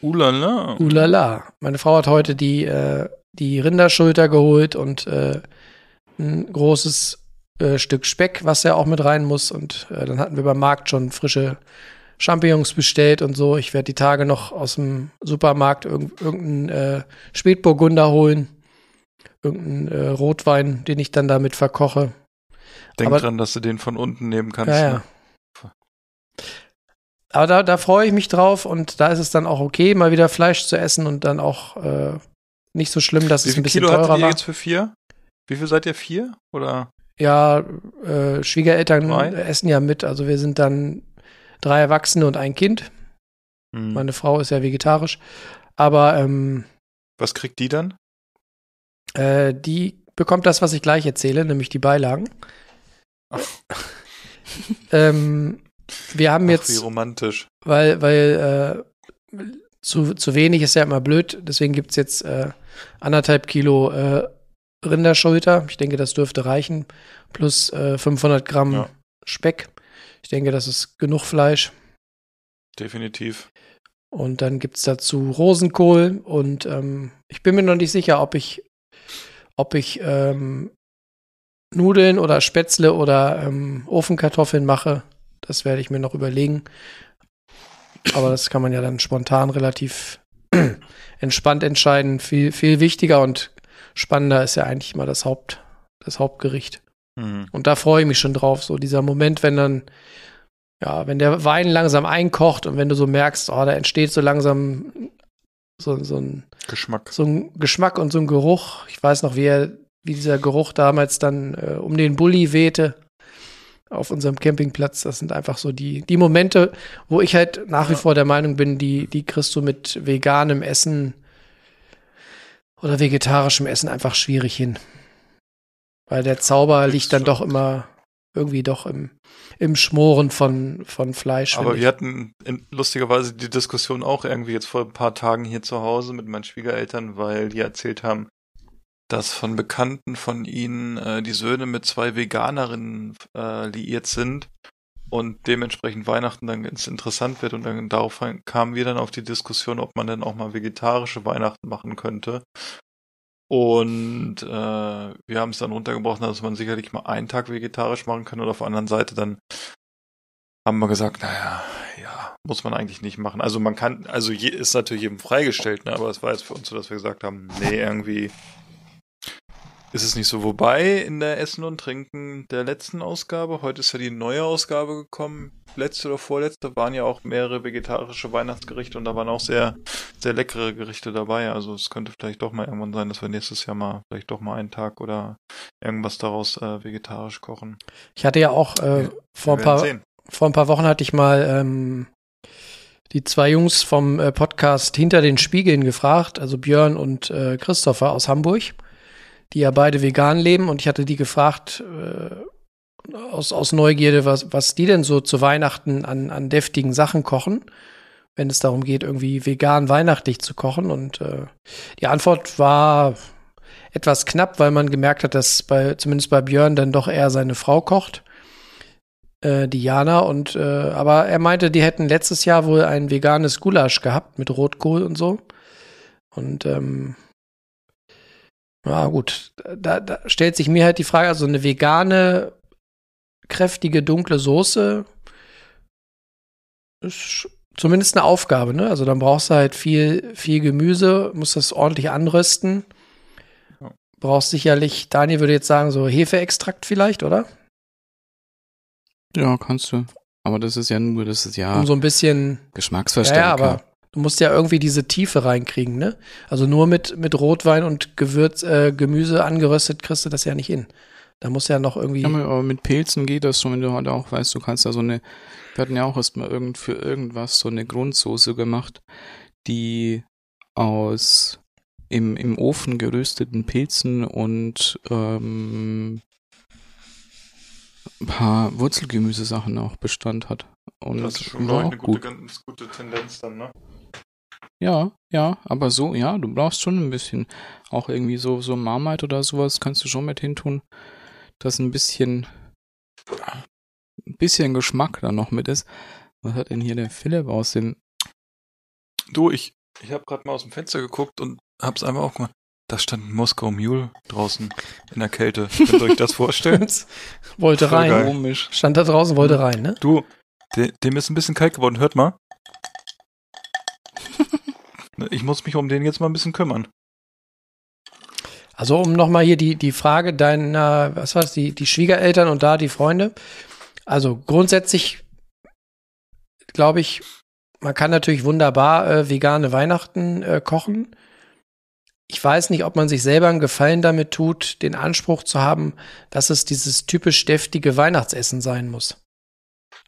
Ulala. Ulala. Meine Frau hat heute die, äh, die Rinderschulter geholt und äh, ein großes äh, Stück Speck, was ja auch mit rein muss. Und äh, dann hatten wir beim Markt schon frische Champignons bestellt und so. Ich werde die Tage noch aus dem Supermarkt irg irgendeinen äh, Spätburgunder holen. Irgendeinen äh, Rotwein, den ich dann damit verkoche. Denk Aber, dran, dass du den von unten nehmen kannst. Ja, ja. Ne? Aber da, da freue ich mich drauf und da ist es dann auch okay, mal wieder Fleisch zu essen und dann auch äh, nicht so schlimm, dass Wie es ein bisschen Kilo teurer war. jetzt für vier? Wie viel seid ihr? Vier? Oder? Ja, äh, Schwiegereltern Drei? essen ja mit. Also wir sind dann drei Erwachsene und ein Kind. Hm. Meine Frau ist ja vegetarisch. Aber ähm, Was kriegt die dann? äh, die bekommt das, was ich gleich erzähle, nämlich die Beilagen. ähm, wir haben Ach, wie jetzt, romantisch. weil, weil äh, zu, zu wenig ist ja immer blöd, deswegen gibt es jetzt äh, anderthalb Kilo äh, Rinderschulter. Ich denke, das dürfte reichen. Plus äh, 500 Gramm Ja. Speck. Ich denke, das ist genug Fleisch. Definitiv. Und dann gibt es dazu Rosenkohl. Und ähm, ich bin mir noch nicht sicher, ob ich, ob ich ähm, Nudeln oder Spätzle oder ähm, Ofenkartoffeln mache. Das werde ich mir noch überlegen. Aber das kann man ja dann spontan relativ entspannt entscheiden. Viel, viel wichtiger und spannender ist ja eigentlich mal das Haupt, das Hauptgericht. Mhm. Und da freue ich mich schon drauf. So dieser Moment, wenn dann, ja, wenn der Wein langsam einkocht und wenn du so merkst, oh, da entsteht so langsam so, so, ein, Geschmack. so ein Geschmack und so ein Geruch. Ich weiß noch, wie, er, wie dieser Geruch damals dann äh, um den Bulli wehte auf unserem Campingplatz. Das sind einfach so die, die Momente, wo ich halt nach wie Ja. vor der Meinung bin, die, die kriegst du mit veganem Essen oder vegetarischem Essen einfach schwierig hin. Weil der Zauber liegt dann doch immer irgendwie doch im, im Schmoren von, von Fleisch. Aber wir hatten in, lustigerweise die Diskussion auch irgendwie jetzt vor ein paar Tagen hier zu Hause mit meinen Schwiegereltern, weil die erzählt haben, dass von Bekannten von ihnen äh, die Söhne mit zwei Veganerinnen äh, liiert sind und dementsprechend Weihnachten dann ganz interessant wird und dann darauf kamen wir dann auf die Diskussion, ob man dann auch mal vegetarische Weihnachten machen könnte. Und äh, wir haben es dann runtergebrochen, dass man sicherlich mal einen Tag vegetarisch machen kann oder auf der anderen Seite dann haben wir gesagt, naja, ja, muss man eigentlich nicht machen. Also man kann, also je, ist natürlich jedem freigestellt, ne? aber es war jetzt für uns so, dass wir gesagt haben, nee, irgendwie ist es nicht so. Wobei in der Essen und Trinken der letzten Ausgabe, heute ist ja die neue Ausgabe gekommen, letzte oder vorletzte, waren ja auch mehrere vegetarische Weihnachtsgerichte und da waren auch sehr sehr leckere Gerichte dabei. Also es könnte vielleicht doch mal irgendwann sein, dass wir nächstes Jahr mal vielleicht doch mal einen Tag oder irgendwas daraus äh, vegetarisch kochen. Ich hatte ja auch äh, vor, ein paar, vor ein paar Wochen hatte ich mal ähm, die zwei Jungs vom äh, Podcast Hinter den Spiegeln gefragt, also Björn und äh, Christopher aus Hamburg, die ja beide vegan leben und ich hatte die gefragt äh, aus, aus Neugierde, was, was die denn so zu Weihnachten an, an deftigen Sachen kochen, wenn es darum geht, irgendwie vegan weihnachtlich zu kochen und äh, die Antwort war etwas knapp, weil man gemerkt hat, dass bei, zumindest bei Björn dann doch eher seine Frau kocht äh, Diana und äh, aber er meinte, die hätten letztes Jahr wohl ein veganes Gulasch gehabt mit Rotkohl und so. Und ähm, ja gut, da, da stellt sich mir halt die Frage, also eine vegane, kräftige, dunkle Soße ist zumindest eine Aufgabe, ne? Also dann brauchst du halt viel, viel Gemüse, musst das ordentlich anrösten. Brauchst sicherlich, Daniel würde jetzt sagen, so Hefeextrakt vielleicht, oder? Ja, kannst du. Aber das ist ja nur, das ist ja. Um so ein bisschen. Geschmacksverstärker. Ja, aber du musst ja irgendwie diese Tiefe reinkriegen, ne? Also nur mit, mit Rotwein und Gewürz, äh, Gemüse angeröstet kriegst du das ja nicht hin. Da muss ja noch irgendwie. Ja, aber mit Pilzen geht das schon, wenn du halt auch weißt, du kannst da so eine. Wir hatten ja auch erstmal irgend, für irgendwas so eine Grundsoße gemacht, die aus im, im Ofen gerösteten Pilzen und ähm, ein paar Wurzelgemüsesachen auch Bestand hat. Und das ist schon war auch eine gute, ganz gute Tendenz dann, ne? Ja, ja, aber so, ja, du brauchst schon ein bisschen, auch irgendwie so, so Marmite oder sowas kannst du schon mit hintun, dass ein bisschen, ein bisschen Geschmack da noch mit ist. Was hat denn hier der Philipp aus dem... Du, ich, ich habe gerade mal aus dem Fenster geguckt und hab's einmal aufgemacht. Da stand ein Moskau Mule draußen in der Kälte. Könnt ihr euch das vorstellen? wollte rein. Komisch. Stand da draußen, wollte rein, ne? Du, de, dem ist ein bisschen kalt geworden. Hört mal. ich muss mich um den jetzt mal ein bisschen kümmern. Also um nochmal hier die, die Frage deiner, was war das, die, die Schwiegereltern und da die Freunde. Also grundsätzlich glaube ich, man kann natürlich wunderbar äh, vegane Weihnachten äh, kochen ich weiß nicht, ob man sich selber einen Gefallen damit tut, den Anspruch zu haben, dass es dieses typisch deftige Weihnachtsessen sein muss.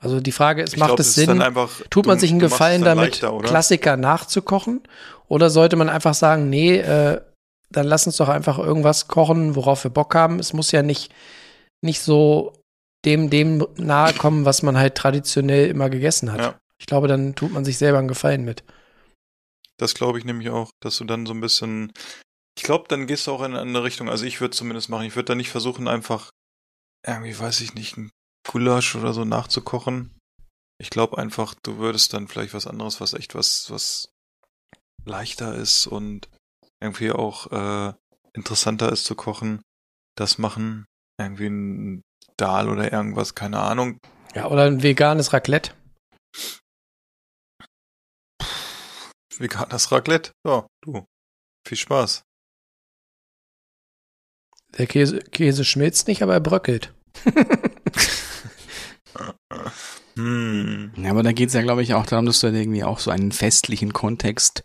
Also die Frage ist, ich macht glaub, es Sinn, tut man sich einen Gefallen damit, leichter, Klassiker nachzukochen? Oder sollte man einfach sagen, nee, äh, dann lass uns doch einfach irgendwas kochen, worauf wir Bock haben. Es muss ja nicht, nicht so dem, dem nahe kommen, was man halt traditionell immer gegessen hat. Ja. Ich glaube, dann tut man sich selber einen Gefallen mit. Das glaube ich nämlich auch, dass du dann so ein bisschen. Ich glaube, dann gehst du auch in eine andere Richtung. Also ich würde zumindest machen. Ich würde da nicht versuchen, einfach irgendwie, weiß ich nicht, ein Gulasch oder so nachzukochen. Ich glaube einfach, du würdest dann vielleicht was anderes, was echt was, was leichter ist und irgendwie auch äh, interessanter ist zu kochen, das machen. Irgendwie ein Dahl oder irgendwas, keine Ahnung. Ja, oder ein veganes Raclette. veganes Raclette. Ja, du. Viel Spaß. Der Käse, Käse schmilzt nicht, aber er bröckelt. hm. Ja, aber da geht es ja, glaube ich, auch darum, dass du dann irgendwie auch so einen festlichen Kontext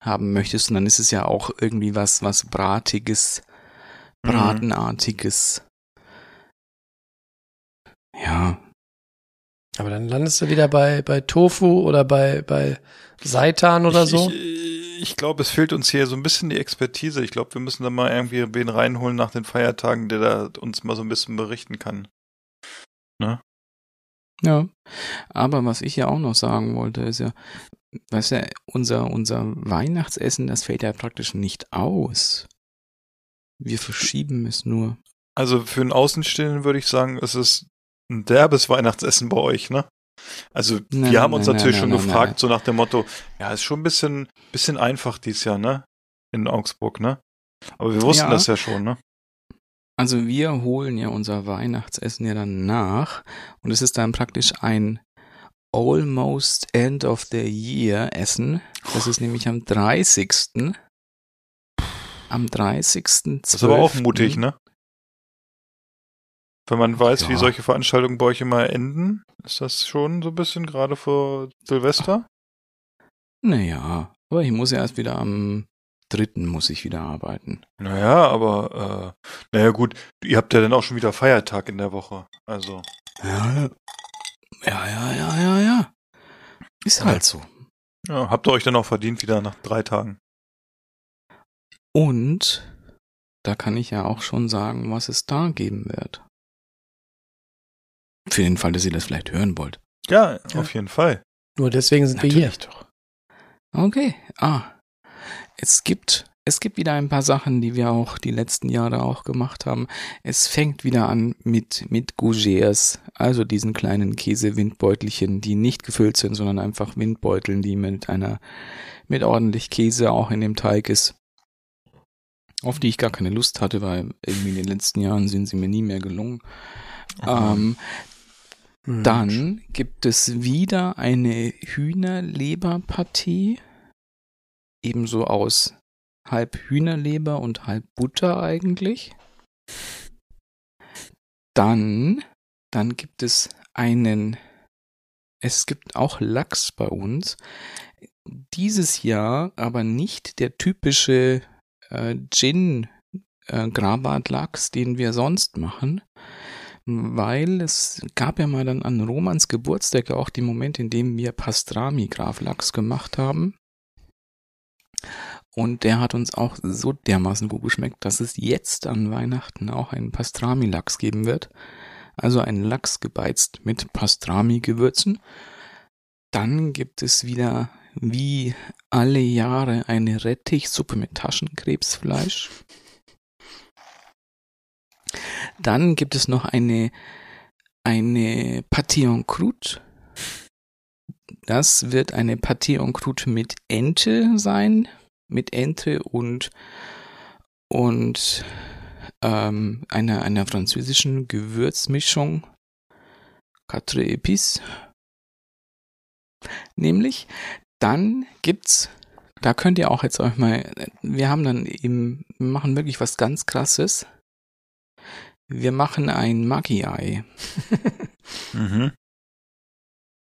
haben möchtest. Und dann ist es ja auch irgendwie was, was Bratiges, mhm. Bratenartiges. Ja. Aber dann landest du wieder bei, bei Tofu oder bei, bei Seitan oder ich, so? Ich, ich glaube, es fehlt uns hier so ein bisschen die Expertise. Ich glaube, wir müssen da mal irgendwie wen reinholen nach den Feiertagen, der da uns mal so ein bisschen berichten kann. Ne? Ja, aber was ich ja auch noch sagen wollte, ist ja, weißt du, unser, unser Weihnachtsessen, das fällt ja praktisch nicht aus. Wir verschieben es nur. Also für einen Außenstehenden würde ich sagen, es ist ein derbes Weihnachtsessen bei euch, ne? Also nein, wir haben uns nein, natürlich nein, schon gefragt, so nach dem Motto, ja, ist schon ein bisschen, bisschen einfach dies Jahr, ne? In Augsburg, ne? Aber wir wussten ja. das ja schon, ne? Also wir holen ja unser Weihnachtsessen ja dann nach und es ist dann praktisch ein almost end of the year Essen. Das ist nämlich am 30. Am 30. Das ist aber auch mutig, ne? Wenn man weiß, ja. wie solche Veranstaltungen bei euch immer enden, ist das schon so ein bisschen gerade vor Silvester? Naja, Aber ich muss ja erst wieder am dritten muss ich wieder arbeiten. Naja, aber äh, naja gut, ihr habt ja dann auch schon wieder Feiertag in der Woche. Also. Ja, ja, ja, ja, ja, ja. Ist halt so. Ja, habt ihr euch dann auch verdient wieder nach drei Tagen. Und da kann ich ja auch schon sagen, was es da geben wird. Für den Fall, dass ihr das vielleicht hören wollt. Ja, ja. auf jeden Fall. Nur deswegen sind Natürlich wir hier. doch. Okay. Ah. Es gibt, es gibt wieder ein paar Sachen, die wir auch die letzten Jahre auch gemacht haben. Es fängt wieder an mit, mit Gougères, also diesen kleinen Käsewindbeutelchen, die nicht gefüllt sind, sondern einfach Windbeuteln, die mit einer, mit ordentlich Käse auch in dem Teig ist. Auf die ich gar keine Lust hatte, weil irgendwie in den letzten Jahren sind sie mir nie mehr gelungen. Ähm, dann gibt es wieder eine Hühnerleberpartie ebenso aus halb Hühnerleber und halb Butter eigentlich. Dann, dann gibt es einen, es gibt auch Lachs bei uns. Dieses Jahr aber nicht der typische äh, Gin äh, Grabat-Lachs, den wir sonst machen, weil es gab ja mal dann an Romans Geburtstag auch die Momente, in dem wir Pastrami Graf Lachs gemacht haben. Und der hat uns auch so dermaßen gut geschmeckt, dass es jetzt an Weihnachten auch einen Pastrami-Lachs geben wird. Also einen Lachs gebeizt mit Pastrami-Gewürzen. Dann gibt es wieder wie alle Jahre eine Rettichsuppe mit Taschenkrebsfleisch. Dann gibt es noch eine, eine en croûte das wird eine en croûte mit Ente sein, mit Ente und und ähm, einer einer französischen Gewürzmischung Quatre Épices. Nämlich, dann gibt's, da könnt ihr auch jetzt euch mal, wir haben dann eben, wir machen wirklich was ganz krasses. Wir machen ein Magi-Ei. mhm.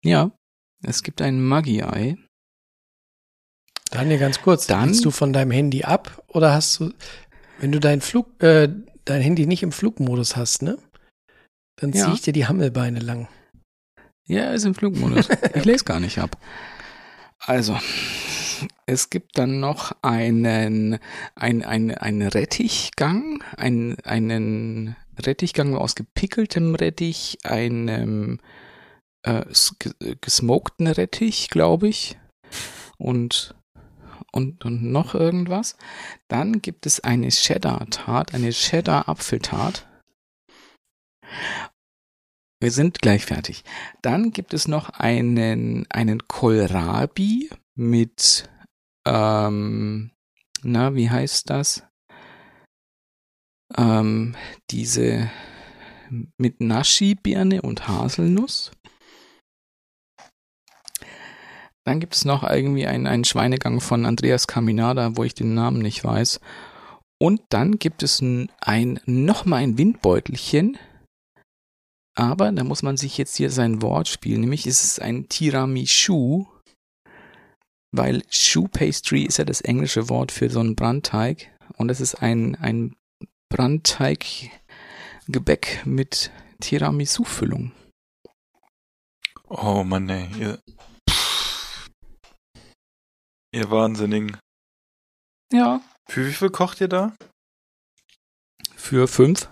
Ja, es gibt ein Magi-Ei. Daniel, ganz kurz. Dann du von deinem Handy ab oder hast du, wenn du dein Flug, äh, dein Handy nicht im Flugmodus hast, ne? Dann ja. ziehe ich dir die Hammelbeine lang. Ja, ist im Flugmodus. ich lese gar nicht ab. Also, es gibt dann noch einen, ein, ein, einen Rettichgang, einen, einen Rettichgang aus gepickeltem Rettich, einem äh, gesmokten Rettich, glaube ich. Und, und, und noch irgendwas. Dann gibt es eine Cheddar-Tart, eine Cheddar-Apfeltart. Wir sind gleich fertig. Dann gibt es noch einen, einen Kohlrabi mit, ähm, na, wie heißt das? Ähm, diese mit Nashi-Birne und Haselnuss. Dann gibt es noch irgendwie einen, einen Schweinegang von Andreas Caminada, wo ich den Namen nicht weiß. Und dann gibt es ein nochmal ein Windbeutelchen. Aber da muss man sich jetzt hier sein Wort spielen. Nämlich ist es ein Tiramisu. Weil Shoe Pastry ist ja das englische Wort für so einen Brandteig. Und es ist ein, ein Brandteiggebäck mit Tiramisu-Füllung. Oh Mann, ey. Ihr, Ihr Wahnsinnigen. Ja. Für wie viel kocht ihr da? Für fünf.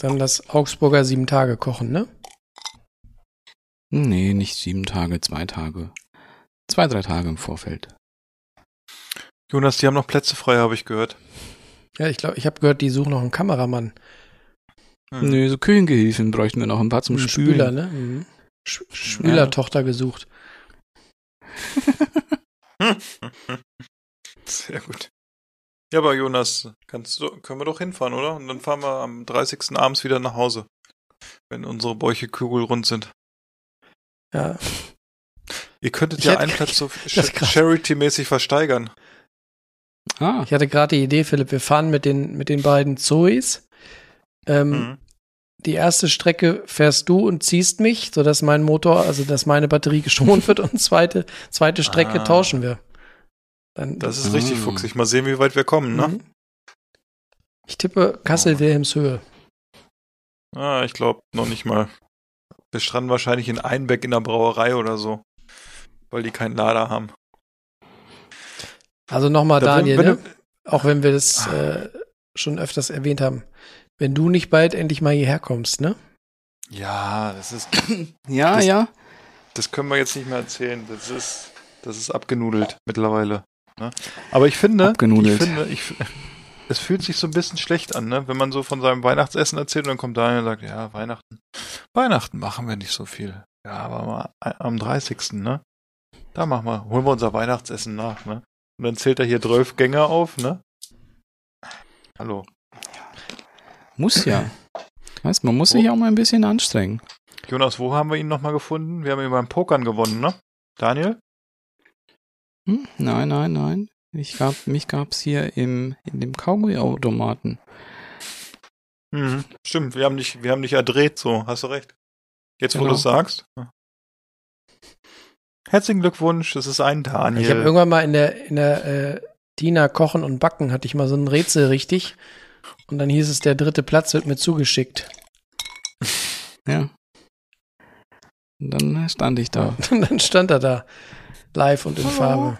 Dann das Augsburger sieben Tage kochen, ne? Nee, nicht sieben Tage, zwei Tage. Zwei, drei Tage im Vorfeld. Jonas, die haben noch Plätze frei, habe ich gehört. Ja, ich glaube, ich habe gehört, die suchen noch einen Kameramann. Hm. Nö, so Küchengehilfen bräuchten wir noch ein paar zum Ein Spülen. Spüler, ne? Mhm. Spülertochter ja. gesucht. Sehr gut. Ja, aber Jonas, kannst du, können wir doch hinfahren, oder? Und dann fahren wir am 30. abends wieder nach Hause. Wenn unsere Bäuche kugelrund sind. Ja. Ihr könntet ich ja einen Platz so Charity-mäßig versteigern. Ah. Ich hatte gerade die Idee, Philipp, wir fahren mit den, mit den beiden Zoes. Ähm, mhm. Die erste Strecke fährst du und ziehst mich, sodass mein Motor, also dass meine Batterie geschont wird und zweite, zweite Strecke ah. tauschen wir. Dann, Das ist richtig Ah. fuchsig. Mal sehen, wie weit wir kommen, ne? Mhm. Ich tippe Kassel-Wilhelmshöhe. Ah, ich glaube noch nicht mal. Wir stranden wahrscheinlich in Einbeck in der Brauerei oder so. Weil die keinen Lader haben. Also nochmal, Da, Daniel, wenn- ne? auch wenn wir das äh, schon öfters erwähnt haben. Wenn du nicht bald endlich mal hierher kommst, ne? Ja, das ist, Ja, Das- ja. das können wir jetzt nicht mehr erzählen. Das ist, das ist abgenudelt mittlerweile. Ne? Aber ich finde, Abgenudelt. ich finde, ich, es fühlt sich so ein bisschen schlecht an, ne? Wenn man so von seinem Weihnachtsessen erzählt und dann kommt Daniel und sagt, ja, Weihnachten, Weihnachten machen wir nicht so viel. Ja, aber mal am 30. ne? Da machen wir, holen wir unser Weihnachtsessen nach, ne? Und dann zählt er hier 12 Gänge auf, ne? Hallo. Muss ja. Weißt, man muss sich auch mal ein bisschen anstrengen. Jonas, wo haben wir ihn nochmal gefunden? Wir haben ihn beim Pokern gewonnen, ne? Daniel? Hm? Nein, nein, nein. Ich gab, mich gab's hier im, in dem Kaugummi-Automaten. Mhm. Stimmt, wir haben dich, wir haben dich erdreht, so, hast du recht. Jetzt, wo Genau. du es sagst. Herzlichen Glückwunsch, es ist ein Daniel. Ich habe irgendwann mal in der, in der äh, Tina Kochen und Backen hatte ich mal so ein Rätsel richtig. Und dann hieß es, der dritte Platz wird mir zugeschickt. Ja. Und dann stand ich da. Und dann stand er da. Live und in Farbe.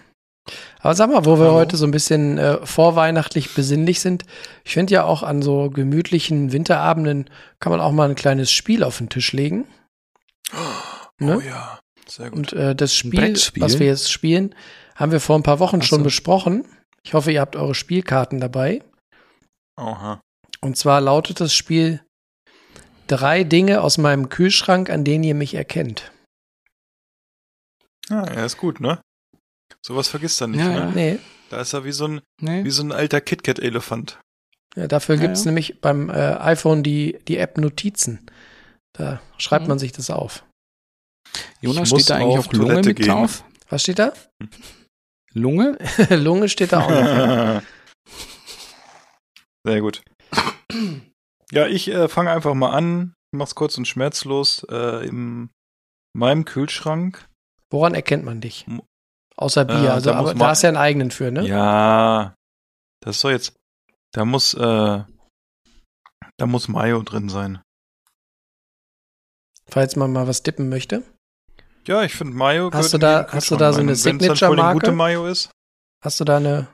Aber sag mal, wo wir Hallo. heute so ein bisschen äh, vorweihnachtlich besinnlich sind, ich finde ja auch an so gemütlichen Winterabenden kann man auch mal ein kleines Spiel auf den Tisch legen. Ne? Oh ja, sehr gut. Und äh, das Spiel, was wir jetzt spielen, haben wir vor ein paar Wochen Ach schon so. besprochen. Ich hoffe, ihr habt eure Spielkarten dabei. Oha. Und zwar lautet das Spiel drei Dinge aus meinem Kühlschrank, an denen ihr mich erkennt. Ja, er ist gut, ne? Sowas vergisst er nicht, Ja, ne? ja. Nee, Da ist er wie so ein, Nee? wie so ein alter KitKat-Elefant. ja, dafür Ja, gibt's ja. nämlich beim äh, iPhone die, die App Notizen. Da schreibt Mhm. man sich das auf. Jonas, steht da eigentlich auf auch Lunge Toilette mit gehen. drauf? Was steht da? Lunge? Lunge steht da auch noch. Sehr gut. Ja, ich äh, fange einfach mal an. Mach's kurz und schmerzlos. Äh, in meinem Kühlschrank. Woran erkennt man dich? Außer Bier. Äh, also, da aber da hast du ja einen eigenen für, ne? Ja, das ist doch jetzt. Da muss, äh, da muss Mayo drin sein. Falls man mal was dippen möchte. Ja, ich finde Mayo. Hast du da- hast du da so eine Signature-Marke? gute Mayo ist. Hast du da eine.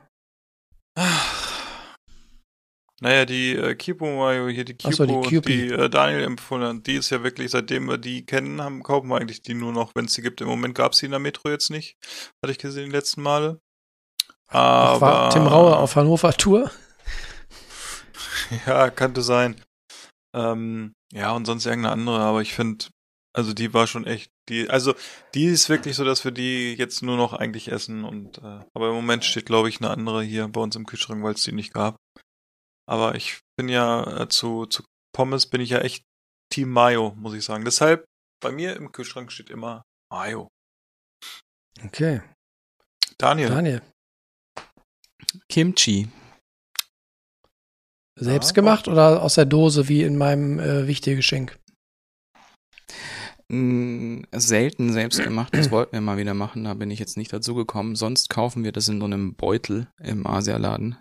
Naja, die äh, Kipo Mayo hier, die Kipo, so, die und die äh, Daniel empfohlen hat, die ist ja wirklich, seitdem wir die kennen, haben, kaufen wir eigentlich die nur noch, wenn es die gibt. Im Moment gab es die in der Metro jetzt nicht. Hatte ich gesehen die letzten Male. Aber, war Tim Raue auf Hannover Tour? Ja, könnte sein. Ähm, ja, und sonst irgendeine andere, aber ich finde, also die war schon echt, die, also die ist wirklich so, dass wir die jetzt nur noch eigentlich essen und, äh, aber im Moment steht, glaube ich, eine andere hier bei uns im Kühlschrank, weil es die nicht gab. Aber ich bin ja äh, zu, zu Pommes bin ich ja echt Team Mayo, muss ich sagen. Deshalb, bei mir im Kühlschrank steht immer Mayo. Okay. Daniel. Daniel. Kimchi. Selbst Ja, gemacht oder aus der Dose wie in meinem äh, wichtigen Mm, selten selbst gemacht. Das wollten wir mal wieder machen. Da bin ich jetzt nicht dazu gekommen. Sonst kaufen wir das in so einem Beutel im Asialaden.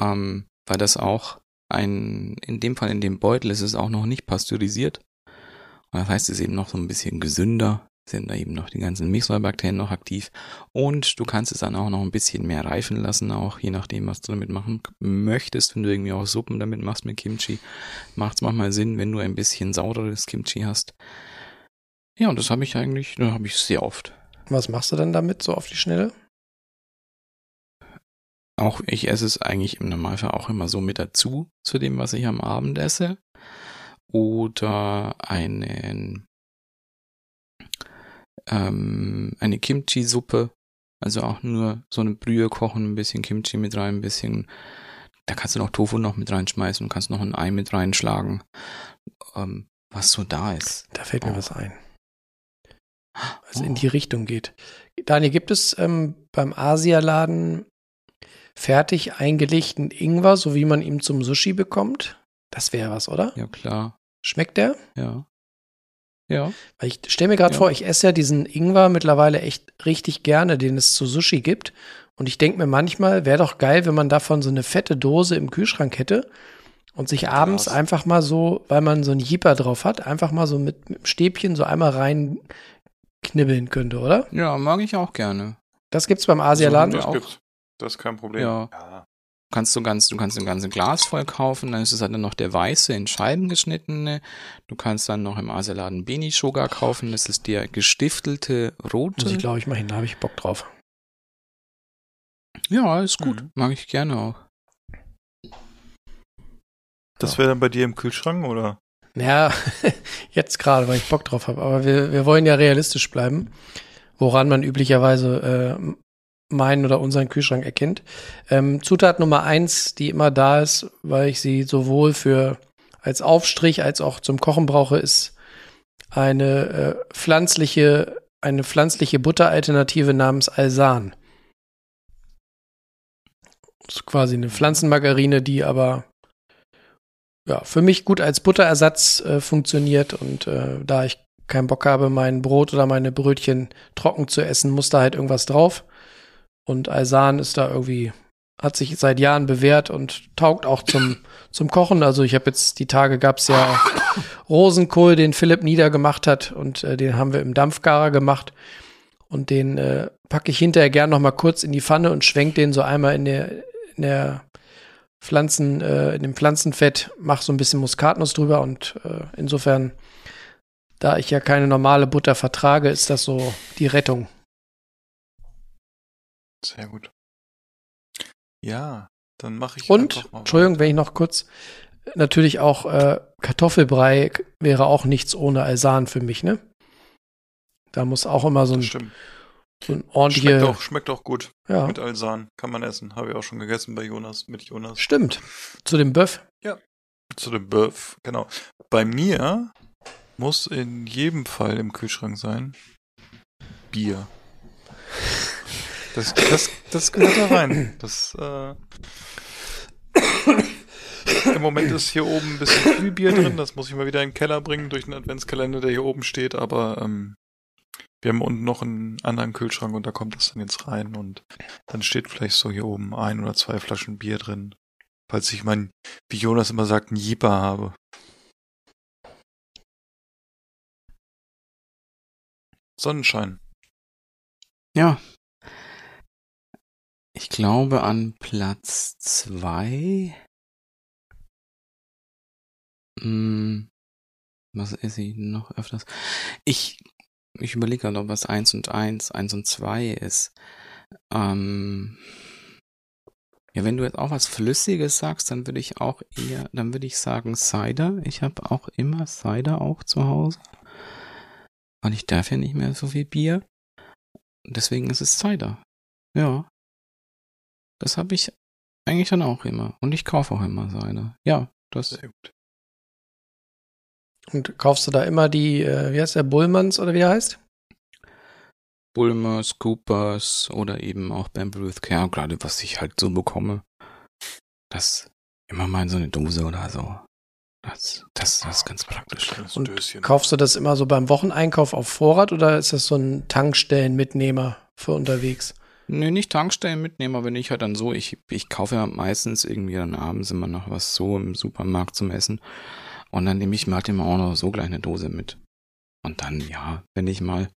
Ähm, weil das auch ein, in dem Fall in dem Beutel ist es auch noch nicht pasteurisiert. Und das heißt, es ist eben noch so ein bisschen gesünder. Sind da eben noch die ganzen Milchsäurebakterien noch aktiv. Und du kannst es dann auch noch ein bisschen mehr reifen lassen, auch je nachdem, was du damit machen möchtest. Wenn du irgendwie auch Suppen damit machst mit Kimchi, macht es manchmal Sinn, wenn du ein bisschen saureres Kimchi hast. Ja, und das habe ich eigentlich, das habe ich sehr oft. Was machst du dann damit so auf die Schnelle? Auch ich esse es eigentlich im Normalfall auch immer so mit dazu, zu dem, was ich am Abend esse. Oder einen, ähm, eine Kimchi-Suppe. Also auch nur so eine Brühe kochen, ein bisschen Kimchi mit rein, ein bisschen, da kannst du noch Tofu noch mit reinschmeißen und kannst noch ein Ei mit reinschlagen. Ähm, was so da ist. Da fällt mir Oh. was ein. Was Oh. in die Richtung geht. Daniel, gibt es ähm, beim Asialaden fertig eingelegten Ingwer, so wie man ihn zum Sushi bekommt? Das wäre was, oder? Ja, klar. Schmeckt der? Ja. Ja. Weil ich stelle mir gerade Ja. vor, ich esse ja diesen Ingwer mittlerweile echt richtig gerne, den es zu Sushi gibt. Und ich denke mir manchmal, wäre doch geil, wenn man davon so eine fette Dose im Kühlschrank hätte und sich abends Glas. einfach mal so, weil man so einen Jeeper drauf hat, einfach mal so mit, mit dem Stäbchen so einmal rein knibbeln könnte, oder? Ja, mag ich auch gerne. Das gibt's beim Asialaden das auch. gibt's. Das ist kein Problem. Ja. Kannst du ganz, du kannst ein ganzes Glas voll kaufen, dann ist es halt nur noch der weiße in Scheiben geschnittene. Du kannst dann noch im Asialaden Beni Sugar kaufen, das ist der gestiftelte Muss ich, rote. glaube ich, mal hin, da habe ich Bock drauf. Ja, ist gut, Mhm. mag ich gerne auch. Das wäre dann bei dir im Kühlschrank, oder? Ja, jetzt gerade, weil ich Bock drauf habe. Aber wir, wir wollen ja realistisch bleiben, woran man üblicherweise äh, meinen oder unseren Kühlschrank erkennt. Ähm, Zutat Nummer eins, die immer da ist, weil ich sie sowohl für als Aufstrich als auch zum Kochen brauche, ist eine äh, pflanzliche, eine pflanzliche Butteralternative namens Alsan. Das ist quasi eine Pflanzenmargarine, die aber ja, für mich gut als Butterersatz äh, funktioniert und äh, da ich keinen Bock habe, mein Brot oder meine Brötchen trocken zu essen, muss da halt irgendwas drauf. Und Alsan ist da irgendwie, hat sich seit Jahren bewährt und taugt auch zum, zum Kochen. Also ich habe jetzt, die Tage gab's ja Rosenkohl, den Philipp niedergemacht hat und äh, den haben wir im Dampfgarer gemacht. Und den äh, packe ich hinterher gern noch mal kurz in die Pfanne und schwenk den so einmal in der, in der Pflanzen, äh, in dem Pflanzenfett, mach so ein bisschen Muskatnuss drüber und äh, insofern, da ich ja keine normale Butter vertrage, ist das so die Rettung. Sehr gut. Ja, dann mache ich Und, Entschuldigung, wenn ich noch kurz, natürlich auch äh, Kartoffelbrei wäre auch nichts ohne Alsan für mich, ne? Da muss auch immer so ein, so ein Schmeckt ordentliche, auch, schmeckt auch gut. ja, Mit Alsan. Kann man essen. Habe ich auch schon gegessen bei Jonas, mit Jonas. stimmt. Zu dem Böff. Zu dem Böff, genau. Bei mir muss in jedem Fall im Kühlschrank sein Bier. Das, das, das gehört da rein. Das, äh, Im Moment ist hier oben ein bisschen viel Bier drin. Das muss ich mal wieder in den Keller bringen durch den Adventskalender, der hier oben steht. Aber ähm, wir haben unten noch einen anderen Kühlschrank und da kommt das dann jetzt rein. Und dann steht vielleicht so hier oben ein oder zwei Flaschen Bier drin. Falls ich mein, wie Jonas immer sagt, einen Jeeper habe. Sonnenschein. Ja. Ich glaube an Platz zwei. Hm, was ist sie noch öfters? Ich, ich überlege gerade, ob was eins und eins, eins und zwei ist. Ähm, ja, wenn du jetzt auch was Flüssiges sagst, dann würde ich auch eher, dann würde ich sagen Cider. Ich habe auch immer Cider auch zu Hause. Weil ich darf ja nicht mehr so viel Bier. Deswegen ist es Cider. Ja. Das habe ich eigentlich dann auch immer. Und ich kaufe auch immer Cider. Ja, das. Sehr gut. Und kaufst du da immer die, äh, wie heißt der, Bullmanns oder wie der heißt? Bulmers, Coopers oder eben auch beim Ruth Care, gerade was ich halt so bekomme. Das immer mal in so eine Dose oder so. Das, das, das ist ganz praktisch. Und Döschen. Kaufst du das immer so beim Wocheneinkauf auf Vorrat oder ist das so ein Tankstellenmitnehmer für unterwegs? Nee, nicht Tankstellen mitnehmen, aber wenn ich halt dann so, ich, ich kaufe ja meistens irgendwie dann abends immer noch was so im Supermarkt zum Essen. Und dann nehme ich mir halt immer auch noch so gleich eine Dose mit. Und dann, ja, wenn ich mal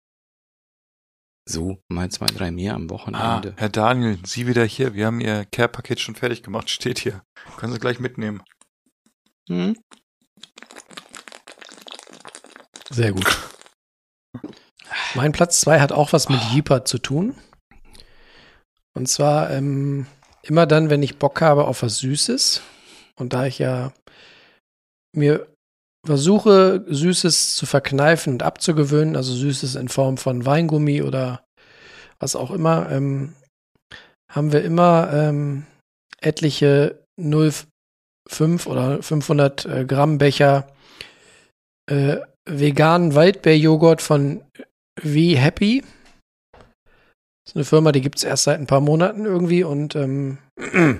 so mal zwei, drei mehr am Ah, Wochenende. Herr Daniel, Sie wieder hier. Wir haben Ihr Care-Paket schon fertig gemacht. Steht hier. Können Sie gleich mitnehmen. Hm? Sehr gut. Mein Platz zwei hat auch was mit Jeeper zu tun. Und zwar ähm, immer dann, wenn ich Bock habe auf was Süßes. Und da ich ja mir versuche, Süßes zu verkneifen und abzugewöhnen, also Süßes in Form von Weingummi oder was auch immer, ähm, haben wir immer ähm, etliche 0,5 oder 500 äh, Gramm Becher äh, veganen Waldbeerjoghurt von Wie Happy. Das ist eine Firma, die gibt es erst seit ein paar Monaten irgendwie und ähm,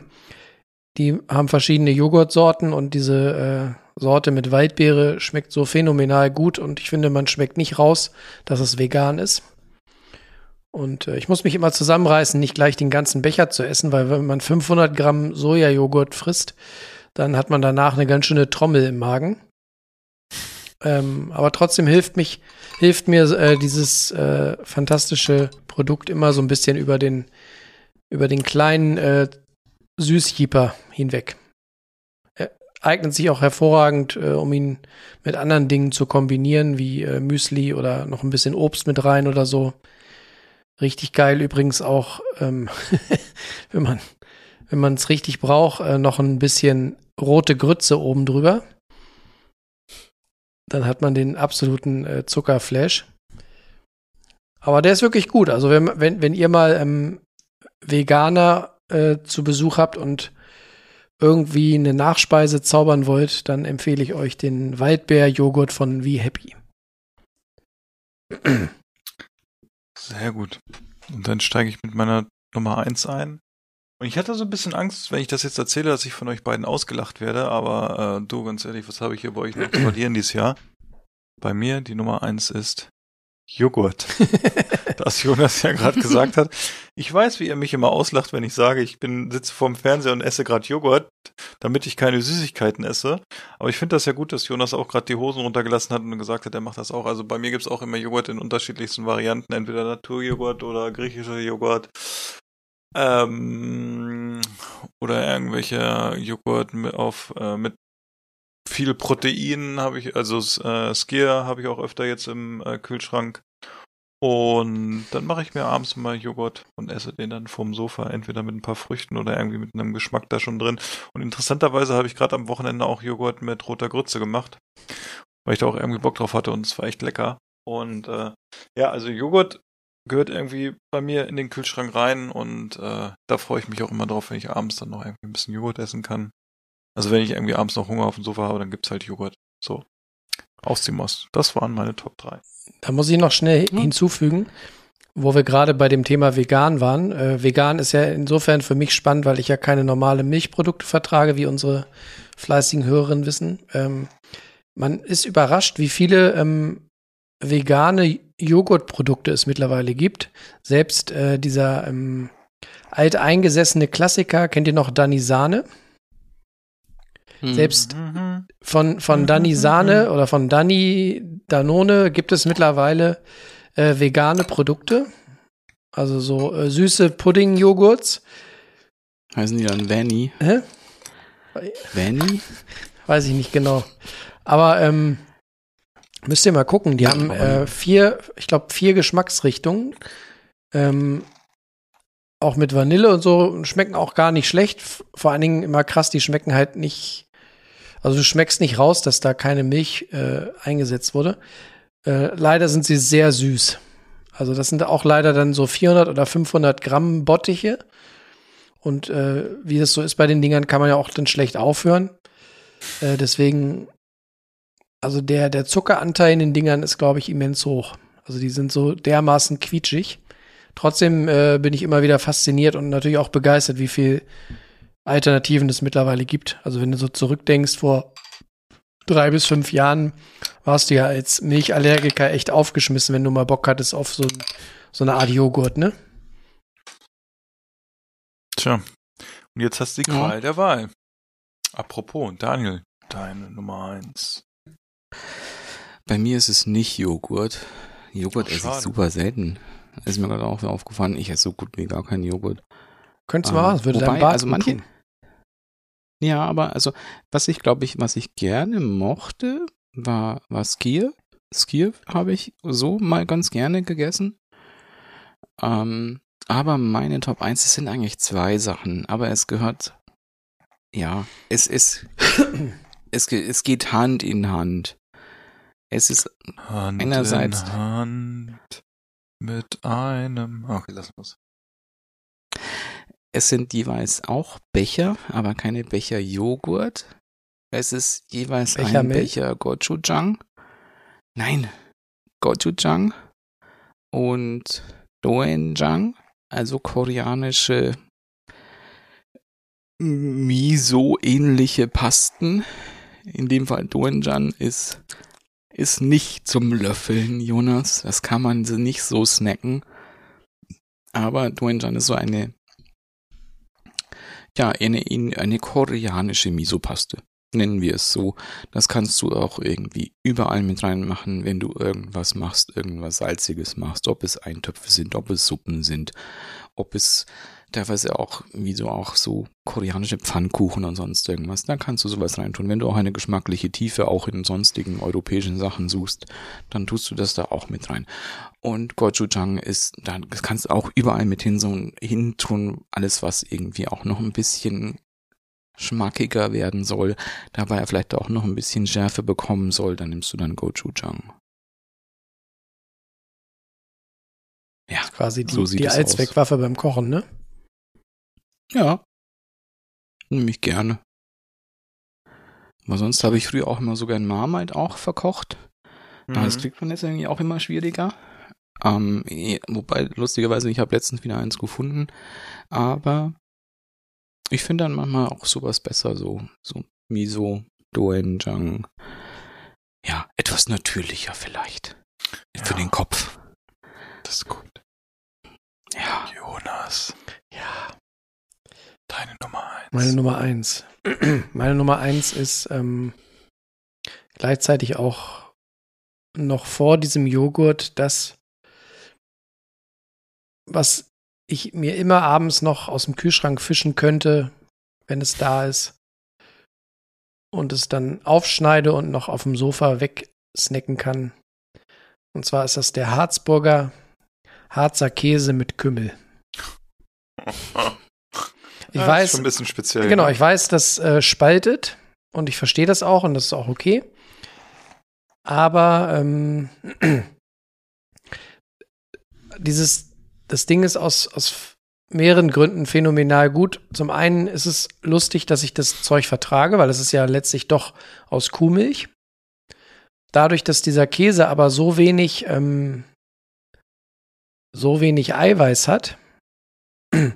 die haben verschiedene Joghurtsorten und diese äh, Sorte mit Waldbeere schmeckt so phänomenal gut und ich finde, man schmeckt nicht raus, dass es vegan ist. Und äh, ich muss mich immer zusammenreißen, nicht gleich den ganzen Becher zu essen, weil wenn man 500 Gramm Sojajoghurt frisst, dann hat man danach eine ganz schöne Trommel im Magen. Ähm, aber trotzdem hilft mich, hilft mir äh, dieses äh, fantastische Produkt immer so ein bisschen über den, über den kleinen äh, Süßjeeper hinweg. Eignet sich auch hervorragend, äh, um ihn mit anderen Dingen zu kombinieren, wie äh, Müsli oder noch ein bisschen Obst mit rein oder so. Richtig geil übrigens auch, ähm, wenn man wenn es richtig braucht, äh, noch ein bisschen rote Grütze oben drüber. Dann hat man den absoluten äh, Zuckerflash. Aber der ist wirklich gut. Also wenn, wenn, wenn ihr mal ähm, Veganer äh, zu Besuch habt und irgendwie eine Nachspeise zaubern wollt, dann empfehle ich euch den Waldbeer-Joghurt von Wie Happy. Sehr gut. Und dann steige ich mit meiner Nummer eins ein. Und ich hatte so ein bisschen Angst, wenn ich das jetzt erzähle, dass ich von euch beiden ausgelacht werde, aber äh, du, ganz ehrlich, was habe ich hier bei euch noch zu verlieren dieses Jahr? Bei mir die Nummer eins ist Joghurt. das Jonas ja gerade gesagt hat. Ich weiß, wie ihr mich immer auslacht, wenn ich sage, ich bin sitze vorm Fernseher und esse gerade Joghurt, damit ich keine Süßigkeiten esse. Aber ich finde das ja gut, dass Jonas auch gerade die Hosen runtergelassen hat und gesagt hat, er macht das auch. Also bei mir gibt's auch immer Joghurt in unterschiedlichsten Varianten, entweder Naturjoghurt oder griechischer Joghurt. Ähm, oder irgendwelche Joghurt mit, auf, äh, mit viel Protein habe ich, also äh, Skier habe ich auch öfter jetzt im äh, Kühlschrank. Und dann mache ich mir abends mal Joghurt und esse den dann vom Sofa, entweder mit ein paar Früchten oder irgendwie mit einem Geschmack da schon drin. Und interessanterweise habe ich gerade am Wochenende auch Joghurt mit roter Grütze gemacht, weil ich da auch irgendwie Bock drauf hatte und es war echt lecker. Und äh, ja, also Joghurt gehört irgendwie bei mir in den Kühlschrank rein und äh, da freue ich mich auch immer drauf, wenn ich abends dann noch irgendwie ein bisschen Joghurt essen kann. Also wenn ich irgendwie abends noch Hunger auf dem Sofa habe, dann gibt's halt Joghurt. So. Aus dem Ost. Das waren meine Top 3. Da muss ich noch schnell hm. hinzufügen, wo wir gerade bei dem Thema vegan waren. Äh, vegan ist ja insofern für mich spannend, weil ich ja keine normale Milchprodukte vertrage, wie unsere fleißigen Hörerinnen wissen. Ähm, man ist überrascht, wie viele ähm, vegane Joghurtprodukte es mittlerweile gibt. Selbst äh, dieser ähm, alteingesessene Klassiker, kennt ihr noch Dani Sahne? Mhm. Selbst von, von mhm. Dani Sahne oder von Dani Danone gibt es mittlerweile äh, vegane Produkte. Also so äh, süße Pudding-Joghurts. Heißen die dann Vanny? Hä? Vanny? Weiß ich nicht genau. Aber ähm, müsst ihr mal gucken. Die haben äh, vier, ich glaube, vier Geschmacksrichtungen. Ähm, auch mit Vanille und so schmecken auch gar nicht schlecht. Vor allen Dingen immer krass, die schmecken halt nicht also du schmeckst nicht raus, dass da keine Milch äh, eingesetzt wurde. Äh, leider sind sie sehr süß. Also das sind auch leider dann so 400 oder 500 Gramm Bottiche. Und äh, wie das so ist bei den Dingern, kann man ja auch dann schlecht aufhören. Äh, deswegen, also der, der Zuckeranteil in den Dingern ist, glaube ich, immens hoch. Also die sind so dermaßen quietschig. Trotzdem äh, bin ich immer wieder fasziniert und natürlich auch begeistert, wie viel Alternativen es mittlerweile gibt. Also wenn du so zurückdenkst, vor drei bis fünf Jahren warst du ja als Milchallergiker echt aufgeschmissen, wenn du mal Bock hattest auf so, so eine Art Joghurt, ne? Tja. Und jetzt hast du die Qual ja. der Wahl. Apropos, Daniel, deine Nummer eins. Bei mir ist es nicht Joghurt. Joghurt Ach, esse ich super selten. Ist mir gerade auch aufgefallen, ich esse so gut wie gar keinen Joghurt. Könntest du ähm, mal, würde wobei, dein Bart also manche, ja, aber also, was ich glaube ich, was ich gerne mochte, war, war Skier. Skier habe ich so mal ganz gerne gegessen. Ähm, aber meine Top 1, es sind eigentlich zwei Sachen, aber es gehört, ja, es ist, es, es geht Hand in Hand. Es ist Hand einerseits in Hand mit einem. Okay, lass uns. Es sind jeweils auch Becher, aber keine Becher Joghurt. Es ist jeweils Becher ein Milch? Becher Gochujang. Nein, Gochujang und Doenjang, also koreanische Miso-ähnliche Pasten. In dem Fall Doenjang ist, ist nicht zum Löffeln, Jonas. Das kann man nicht so snacken. Aber Doenjan ist so eine, ja, eine, eine koreanische Misopaste. Nennen wir es so. Das kannst du auch irgendwie überall mit reinmachen, wenn du irgendwas machst, irgendwas Salziges machst. Ob es Eintöpfe sind, ob es Suppen sind, ob es teilweise auch, wie so auch so koreanische Pfannkuchen und sonst irgendwas. Da kannst du sowas reintun. Wenn du auch eine geschmackliche Tiefe auch in sonstigen europäischen Sachen suchst, dann tust du das da auch mit rein. Und Gochujang ist, da das kannst du auch überall mit hin so hin tun, alles was irgendwie auch noch ein bisschen schmackiger werden soll, dabei vielleicht auch noch ein bisschen Schärfe bekommen soll, dann nimmst du dann Gochujang. Ja, quasi die, so die Allzweckwaffe beim Kochen, ne? Ja. Nehme ich gerne. Aber sonst habe ich früher auch immer sogar in Marmite auch verkocht. Mhm. Das kriegt man jetzt irgendwie auch immer schwieriger. Ähm, wobei, lustigerweise, ich habe letztens wieder eins gefunden. Aber ich finde dann manchmal auch sowas besser, so, so Miso, Doenjang. Ja, etwas natürlicher vielleicht. Ja. Für den Kopf. Das ist gut. Ja. Jonas. Deine Nummer eins. Meine Nummer eins. Meine Nummer eins ist ähm, gleichzeitig auch noch vor diesem Joghurt das, was ich mir immer abends noch aus dem Kühlschrank fischen könnte, wenn es da ist. Und es dann aufschneide und noch auf dem Sofa wegsnacken kann. Und zwar ist das der Harzburger Harzer Käse mit Kümmel. Ich ja, weiß. schon ein bisschen speziell. Genau, ich weiß, das äh, spaltet und ich verstehe das auch und das ist auch okay. Aber ähm, dieses, das Ding ist aus, aus mehreren Gründen phänomenal gut. Zum einen ist es lustig, dass ich das Zeug vertrage, weil es ist ja letztlich doch aus Kuhmilch. Dadurch, dass dieser Käse aber so wenig, ähm, so wenig Eiweiß hat,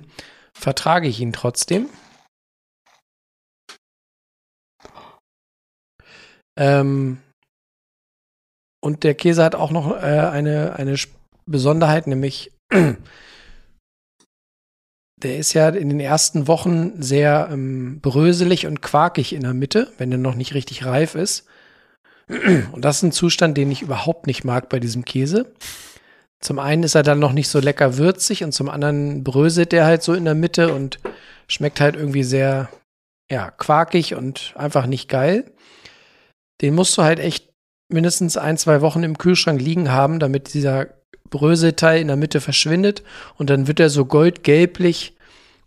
vertrage ich ihn trotzdem. Ähm, und der Käse hat auch noch äh, eine, eine Besonderheit, nämlich der ist ja in den ersten Wochen sehr ähm, bröselig und quakig in der Mitte, wenn er noch nicht richtig reif ist. Und das ist ein Zustand, den ich überhaupt nicht mag bei diesem Käse. Zum einen ist er dann noch nicht so lecker würzig und zum anderen bröselt der halt so in der Mitte und schmeckt halt irgendwie sehr, ja, quakig und einfach nicht geil. Den musst du halt echt mindestens ein, zwei Wochen im Kühlschrank liegen haben, damit dieser Bröselteil in der Mitte verschwindet und dann wird er so goldgelblich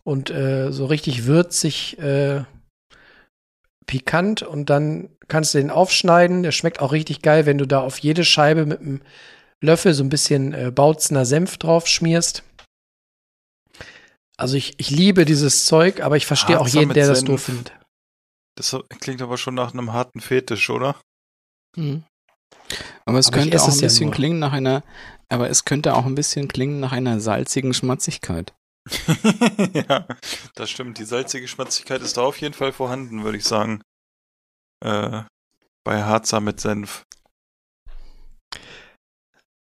und äh, so richtig würzig äh, pikant und dann kannst du den aufschneiden. Der schmeckt auch richtig geil, wenn du da auf jede Scheibe mit einem Löffel so ein bisschen äh, Bautzener Senf drauf schmierst. Also ich, ich liebe dieses Zeug, aber ich verstehe auch jeden, der Senf. das doof findet. Das klingt aber schon nach einem harten Fetisch, oder? Mhm. Aber es aber könnte auch ein bisschen ja klingen nach einer, aber es könnte auch ein bisschen klingen nach einer salzigen Schmatzigkeit. ja, das stimmt. Die salzige Schmatzigkeit ist da auf jeden Fall vorhanden, würde ich sagen. Äh, bei Harzer mit Senf.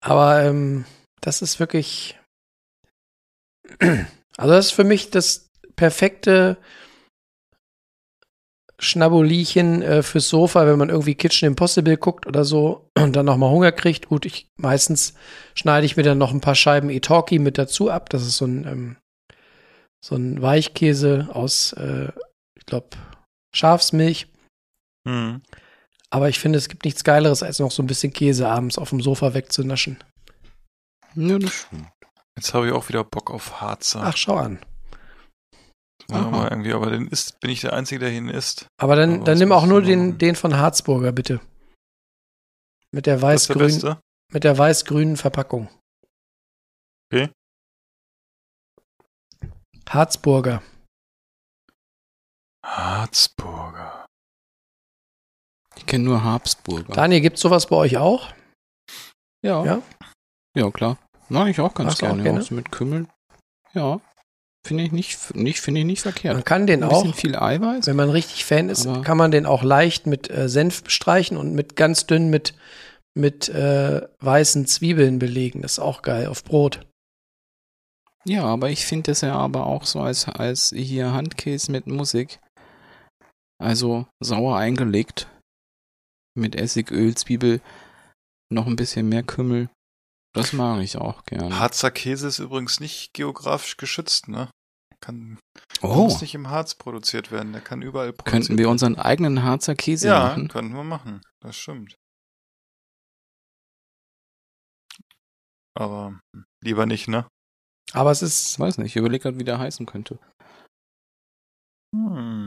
Aber ähm, das ist wirklich. Also, das ist für mich das perfekte Schnabulierchen äh, fürs Sofa, wenn man irgendwie Kitchen Impossible guckt oder so und dann nochmal Hunger kriegt. Gut, ich meistens schneide ich mir dann noch ein paar Scheiben Italki mit dazu ab. Das ist so ein, ähm, so ein Weichkäse aus, äh, ich glaube, Schafsmilch. Mhm. Aber ich finde, es gibt nichts Geileres, als noch so ein bisschen Käse abends auf dem Sofa wegzunaschen. Ja, das stimmt. Jetzt habe ich auch wieder Bock auf Harzer. Ach, schau an. Ja, aber irgendwie, aber den isst, bin ich der Einzige, der ihn isst. Aber dann, aber dann nimm auch nur den, den von Harzburger, bitte. Mit der weiß-grünen, mit der weiß-grünen Verpackung. Okay. Harzburger. Harzburger. Ich kenne nur Habsburger. Daniel, gibt es sowas bei euch auch? Ja. Ja, ja klar. Mache ich auch ganz gerne. Auch gerne? Auch so mit Kümmel. Ja. Finde ich nicht, nicht, finde ich nicht verkehrt. Man kann den auch, viel Eiweiß. wenn man richtig Fan ist, kann man den auch leicht mit äh, Senf bestreichen und mit ganz dünn mit, mit äh, weißen Zwiebeln belegen. Das ist auch geil auf Brot. Ja, aber ich finde das ja aber auch so als, als hier Handkäse mit Musik. Also sauer eingelegt. Mit Essig, Öl, Zwiebel, noch ein bisschen mehr Kümmel. Das mag ich auch gern. Harzer Käse ist übrigens nicht geografisch geschützt, ne? Kann oh, muss nicht im Harz produziert werden, der kann überall produziert könnten wir unseren eigenen Harzer Käse Ja, machen? könnten wir machen. Das stimmt. Aber lieber nicht, ne? Aber es ist, weiß nicht, ich überlege gerade, wie der heißen könnte. Hm.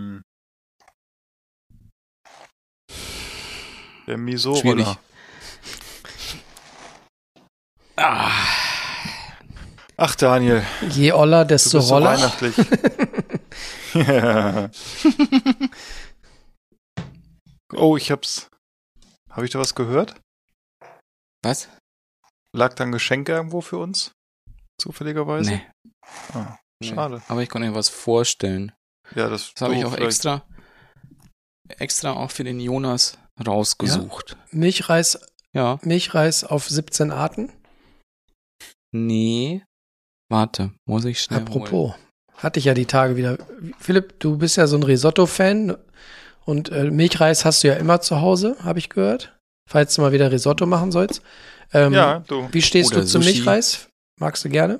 Der Schwierig. Miso-Roller. Ah, Ach, Daniel, je oller, du desto bist so roller. weihnachtlich. ja. Oh, ich hab's. Habe ich da was gehört? was? Lag da ein Geschenk irgendwo für uns? Zufälligerweise? Nee. Ah, nee. schade. Aber ich konnte mir was vorstellen. Ja, das, Das habe du ich auch vielleicht- extra, extra auch für den Jonas rausgesucht. Milchreis, Ja. Milchreis auf 17 Arten. Nee. Warte, muss ich schnell holen. Apropos, hatte ich ja die Tage wieder. Philipp, du bist ja so ein Risotto-Fan und äh, Milchreis hast du ja immer zu Hause, habe ich gehört. Falls du mal wieder Risotto machen sollst. Ähm, Ja, du. Wie stehst Oder du zum Sushi. Milchreis? Magst du gerne?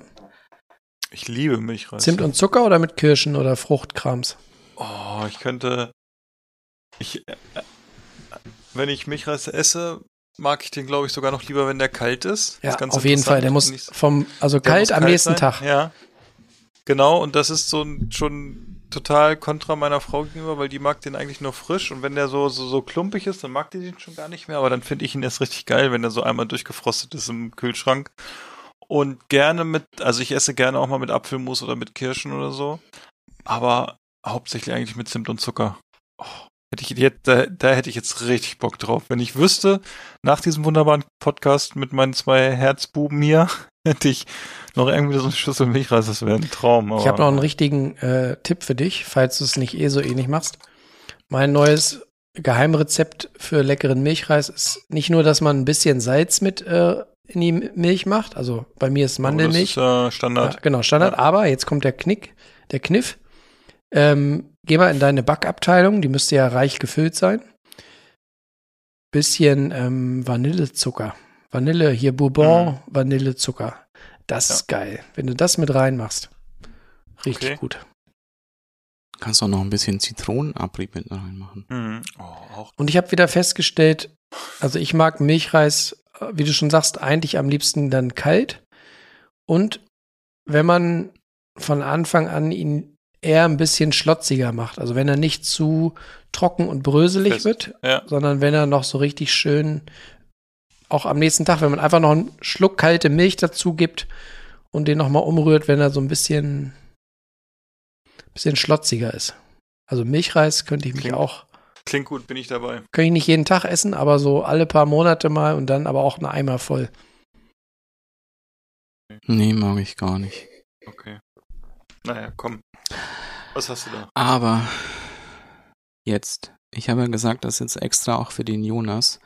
Ich liebe Milchreis. Zimt und Zucker oder mit Kirschen oder Fruchtkrams? Oh, ich könnte. Ich, äh, wenn ich Milchreis esse, mag ich den, glaube ich, sogar noch lieber, wenn der kalt ist. Ja, ist auf jeden Fall. Der muss vom, also kalt muss am nächsten sein. Tag. Ja. Genau, und das ist so ein, schon total kontra meiner Frau gegenüber, weil die mag den eigentlich nur frisch und wenn der so, so, so klumpig ist, dann mag die den schon gar nicht mehr, aber dann finde ich ihn erst richtig geil, wenn er so einmal durchgefrostet ist im Kühlschrank. Und gerne mit, also ich esse gerne auch mal mit Apfelmus oder mit Kirschen oder so, aber hauptsächlich eigentlich mit Zimt und Zucker. Oh, hätte ich jetzt, da, da hätte ich jetzt richtig Bock drauf. Wenn ich wüsste, nach diesem wunderbaren Podcast mit meinen zwei Herzbuben hier, hätte ich noch irgendwie so eine Schüssel Milchreis, das wäre ein Traum. Ich habe noch einen richtigen äh, Tipp für dich, falls du es nicht eh so ähnlich machst. Mein neues Geheimrezept für leckeren Milchreis ist nicht nur, dass man ein bisschen Salz mit äh, in die Milch macht. Also bei mir ist Mandelmilch. Oh, das ist, äh, Standard. Ja, genau, Standard. Ja. Aber jetzt kommt der Knick, der Kniff. Ähm, geh mal in deine Backabteilung, die müsste ja reich gefüllt sein. Bisschen ähm, Vanillezucker. Vanille, hier Bourbon, Mhm. Vanillezucker. Das Ja. ist geil. Wenn du das mit reinmachst. Richtig Okay. gut. Kannst auch noch ein bisschen Zitronenabrieb mit reinmachen. Mhm. Oh. Und ich habe wieder festgestellt, also ich mag Milchreis, wie du schon sagst, eigentlich am liebsten dann kalt. Und wenn man von Anfang an ihn eher ein bisschen schlotziger macht, also wenn er nicht zu trocken und bröselig Fest. wird, Ja. sondern wenn er noch so richtig schön, auch am nächsten Tag, wenn man einfach noch einen Schluck kalte Milch dazu gibt und den nochmal umrührt, wenn er so ein bisschen, bisschen schlotziger ist. Also Milchreis könnte ich mich Klingt- auch Klingt gut, bin ich dabei. kann ich nicht jeden Tag essen, aber so alle paar Monate mal und dann aber auch einen Eimer voll. Nee, mag ich gar nicht. Okay. Naja, komm. Was hast du da? Aber jetzt, ich habe ja gesagt, das jetzt extra auch für den Jonas,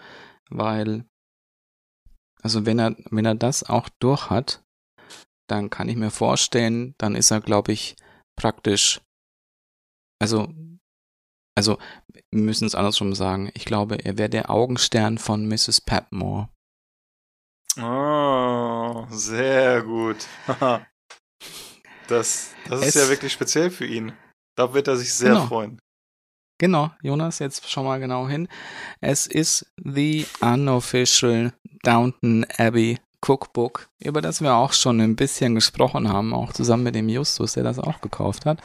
weil, also wenn er, wenn er das auch durch hat, dann kann ich mir vorstellen, dann ist er, glaube ich, praktisch, also, also, wir müssen es andersrum sagen. Ich glaube, er wäre der Augenstern von Mrs. Patmore. Oh, sehr gut. das das ist Es- ja wirklich speziell für ihn. Da wird er sich sehr Genau. freuen. Genau, Jonas, jetzt schau mal genau hin. Es ist The Unofficial Downton Abbey Cookbook, über das wir auch schon ein bisschen gesprochen haben, auch zusammen mit dem Justus, der das auch gekauft hat.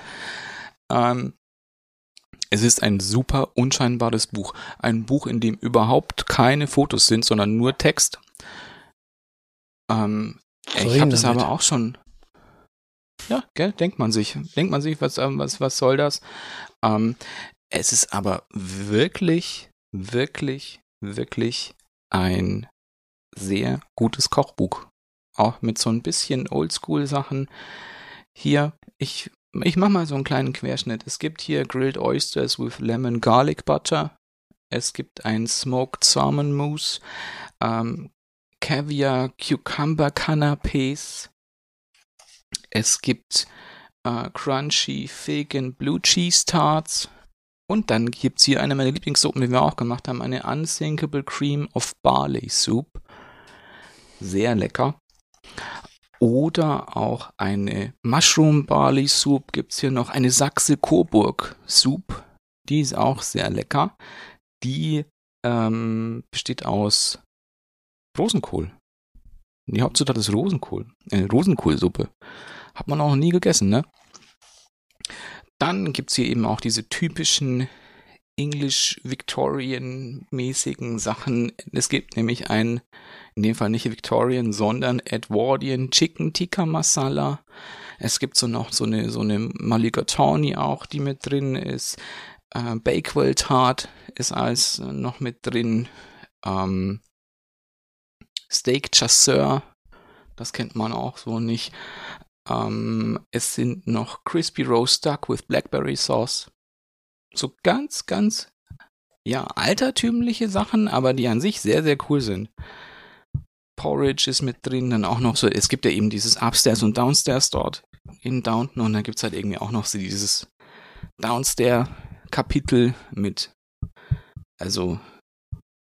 Ähm, es ist ein super unscheinbares Buch. Ein Buch, in dem überhaupt keine Fotos sind, sondern nur Text. Ähm, ich habe das aber auch schon. Ja, gell, denkt man sich. Denkt man sich, was, ähm, was, was soll das? Ähm, es ist aber wirklich, wirklich, wirklich ein sehr gutes Kochbuch. Auch mit so ein bisschen Oldschool-Sachen. Hier, ich, ich mache mal so einen kleinen Querschnitt. Es gibt hier Grilled Oysters with Lemon Garlic Butter. Es gibt ein Smoked Salmon Mousse. Ähm, Caviar Cucumber Canapés. Es gibt äh, Crunchy Fig and Blue Cheese Tarts. Und dann gibt's hier eine meiner Lieblingssuppen, die wir auch gemacht haben, eine Unsinkable Cream of Barley Soup. Sehr lecker. Oder auch eine Mushroom Barley Soup gibt's hier noch, eine Sachse Coburg Soup. Die ist auch sehr lecker. Die ähm, besteht aus Rosenkohl. Die Hauptzutat ist Rosenkohl. Eine Rosenkohlsuppe. Hat man auch noch nie gegessen, ne? Dann gibt's hier eben auch diese typischen English Victorian mäßigen Sachen. Es gibt nämlich ein, in dem Fall nicht Victorian, sondern Edwardian Chicken Tikka Masala. Es gibt so noch so eine, so eine Mulligatawny auch, die mit drin ist. Äh, Bakewell Tart ist als noch mit drin. Ähm, Steak Chasseur, das kennt man auch so nicht. Ähm, es sind noch Crispy Roast Duck with Blackberry Sauce. So ganz, ganz, ja, altertümliche Sachen, aber die an sich sehr, sehr cool sind. Porridge ist mit drin, dann auch noch so, es gibt ja eben dieses Upstairs und Downstairs dort in Downton und dann gibt's halt irgendwie auch noch so dieses Downstairs-Kapitel mit, also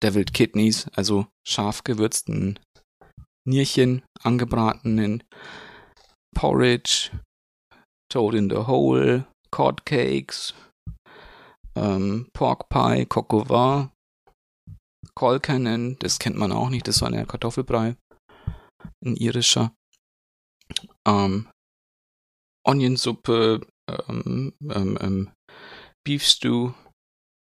Deviled Kidneys, also scharf gewürzten Nierchen, angebratenen Porridge, Toad in the Hole, Cod Cakes, ähm, Pork Pie, Coq au vin, Colcannon, das kennt man auch nicht, das war eine Kartoffelbrei, ein irischer, ähm, Onionsuppe, ähm, ähm, ähm, Beef Stew,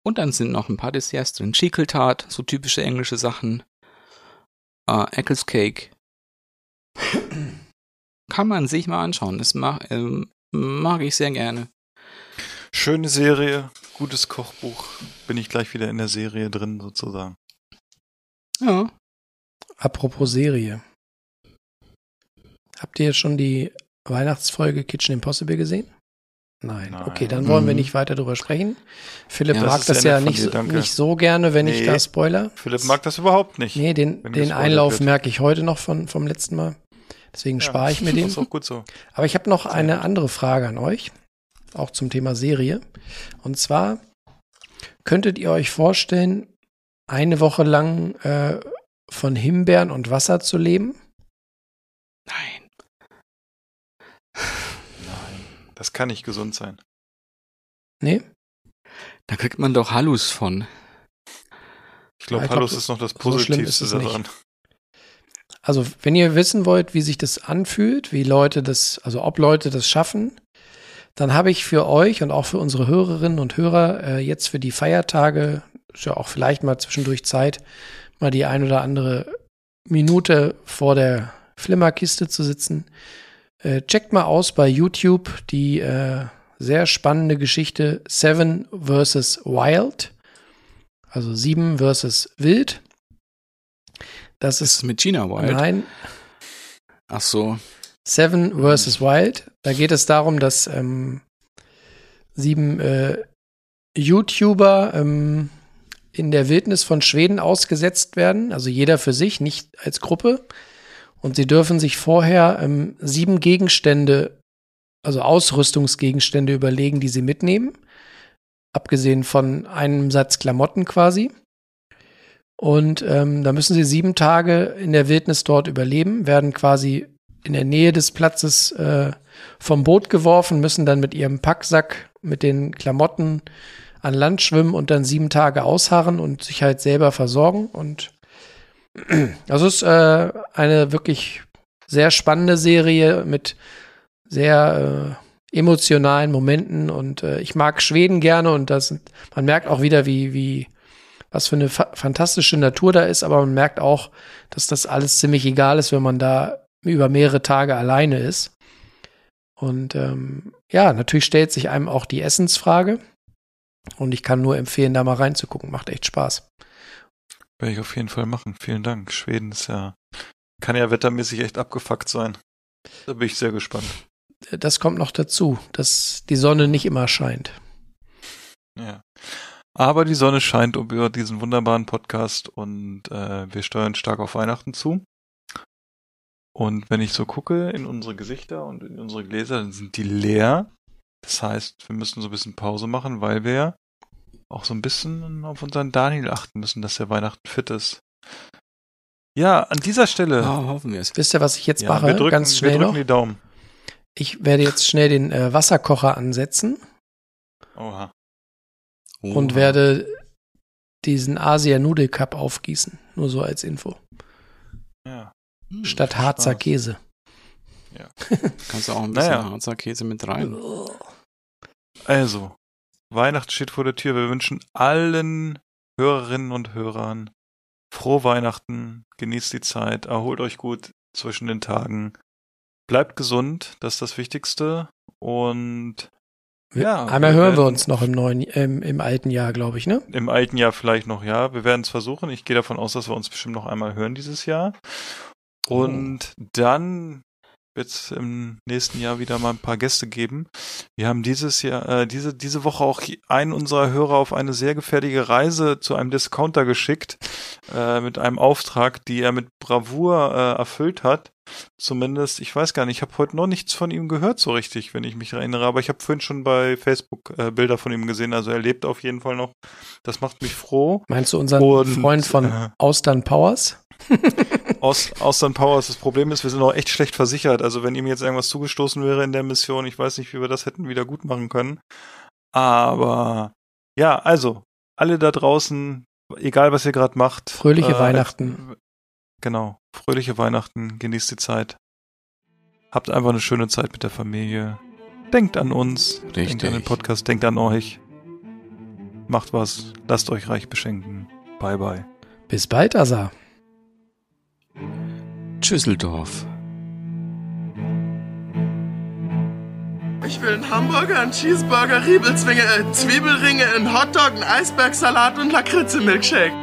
und dann sind noch ein paar Desserts drin. Schickeltart, so typische englische Sachen. Äh, Eccles Cake. Kann man sich mal anschauen. Das mag, ähm, mag ich sehr gerne. Schöne Serie, gutes Kochbuch. Bin ich gleich wieder in der Serie drin, sozusagen. Ja. Apropos Serie. Habt ihr schon die Weihnachtsfolge Kitchen Impossible gesehen? Nein. Nein. Okay, dann wollen wir nicht weiter drüber sprechen. Philipp Ja, das mag das sehr ja nicht, dir, nicht so gerne, wenn ich Nee. da spoiler. Philipp mag das überhaupt nicht. Nee, den, den Einlauf wird. merke ich heute noch von, vom letzten Mal. Deswegen Ja, spare ich mir Das den. ist auch gut so. Aber ich habe noch eine andere Frage an euch, auch zum Thema Serie. Und zwar, könntet ihr euch vorstellen, eine Woche lang äh, von Himbeeren und Wasser zu leben? Nein. Nein, das kann nicht gesund sein. Nee? Da kriegt man doch Hallus von. Ich glaube, ich glaub, Hallus ist noch das so Positivste ist es nicht. daran. Also, wenn ihr wissen wollt, wie sich das anfühlt, wie Leute das, also ob Leute das schaffen, dann habe ich für euch und auch für unsere Hörerinnen und Hörer äh, jetzt für die Feiertage, ist ja auch vielleicht mal zwischendurch Zeit, mal die ein oder andere Minute vor der Flimmerkiste zu sitzen. Äh, checkt mal aus bei YouTube die äh, sehr spannende Geschichte Seven vs. Wild. Also sieben versus Wild. Das Ist ist mit Gina Wild? Nein, Ach so. Seven vs. Wild. Da geht es darum, dass ähm, sieben äh, YouTuber ähm, in der Wildnis von Schweden ausgesetzt werden, also jeder für sich, nicht als Gruppe. Und sie dürfen sich vorher ähm, sieben Gegenstände, also Ausrüstungsgegenstände überlegen, die sie mitnehmen. Abgesehen von einem Satz Klamotten quasi. Und ähm, da müssen sie sieben Tage in der Wildnis dort überleben, werden quasi in der Nähe des Platzes äh, vom Boot geworfen, müssen dann mit ihrem Packsack mit den Klamotten an Land schwimmen und dann sieben Tage ausharren und sich halt selber versorgen. Und also es ist äh, eine wirklich sehr spannende Serie mit sehr äh, emotionalen Momenten und äh, ich mag Schweden gerne und das sind, man merkt auch wieder, wie, wie was für eine fa fantastische Natur da ist, aber man merkt auch, dass das alles ziemlich egal ist, wenn man da über mehrere Tage alleine ist. Und ähm, ja, natürlich stellt sich einem auch die Essensfrage. Und ich kann nur empfehlen, da mal reinzugucken. Macht echt Spaß. Werde ich auf jeden Fall machen. Vielen Dank. Schweden ist ja, kann ja wettermäßig echt abgefuckt sein. Da bin ich sehr gespannt. Das kommt noch dazu, dass die Sonne nicht immer scheint. Ja. Aber die Sonne scheint über diesen wunderbaren Podcast und äh, wir steuern stark auf Weihnachten zu. Und wenn ich so gucke in unsere Gesichter und in unsere Gläser, dann sind die leer. Das heißt, wir müssen so ein bisschen Pause machen, weil wir auch so ein bisschen auf unseren Daniel achten müssen, dass der Weihnachten fit ist. Ja, an dieser Stelle. Ja, hoffen wir es. Wisst ihr, was ich jetzt Ja, mache? wir drücken, Ganz schnell wir drücken noch. die Daumen. Ich werde jetzt schnell den äh, Wasserkocher ansetzen Oha. und werde diesen Asia Nudel Cup aufgießen. Nur so als Info. Ja. Hm, Statt Harzer Spaß. Käse. Kannst du auch ein bisschen Naja. Harzer Käse mit rein. Also, Weihnachten steht vor der Tür. Wir wünschen allen Hörerinnen und Hörern frohe Weihnachten. Genießt die Zeit. Erholt euch gut zwischen den Tagen. Bleibt gesund. Das ist das Wichtigste. Und Ja, Einmal wir hören wir uns noch im neuen, ähm, im alten Jahr, glaube ich, ne? im alten Jahr vielleicht noch, ja. Wir werden es versuchen. Ich gehe davon aus, dass wir uns bestimmt noch einmal hören dieses Jahr. Und dann wird es im nächsten Jahr wieder mal ein paar Gäste geben. Wir haben dieses Jahr, äh, diese, diese Woche auch einen unserer Hörer auf eine sehr gefährliche Reise zu einem Discounter geschickt, äh, mit einem Auftrag, die er mit Bravour äh, erfüllt hat. Zumindest, ich weiß gar nicht, ich habe heute noch nichts von ihm gehört so richtig, wenn ich mich erinnere, aber ich habe vorhin schon bei Facebook äh, Bilder von ihm gesehen, also er lebt auf jeden Fall noch. Das macht mich froh. Meinst du unseren Und, Freund von äh, Austern Powers? Aus, Austern Powers, das Problem ist, wir sind auch echt schlecht versichert. Also wenn ihm jetzt irgendwas zugestoßen wäre in der Mission, ich weiß nicht, wie wir das hätten wieder gut machen können. Aber ja, also, alle da draußen, egal was ihr gerade macht. Fröhliche äh, Weihnachten. Genau, fröhliche Weihnachten, genießt die Zeit. Habt einfach eine schöne Zeit mit der Familie. Denkt an uns, denkt an den Richtig. Podcast, denkt an euch. Macht was, lasst euch reich beschenken. Bye bye. Bis bald, Asa. Tschüsseldorf. Ich will einen Hamburger, einen Cheeseburger, Riebelzwinge, äh, Zwiebelringe, einen Hotdog, einen Eisbergsalat und Lakritze-Milkshake.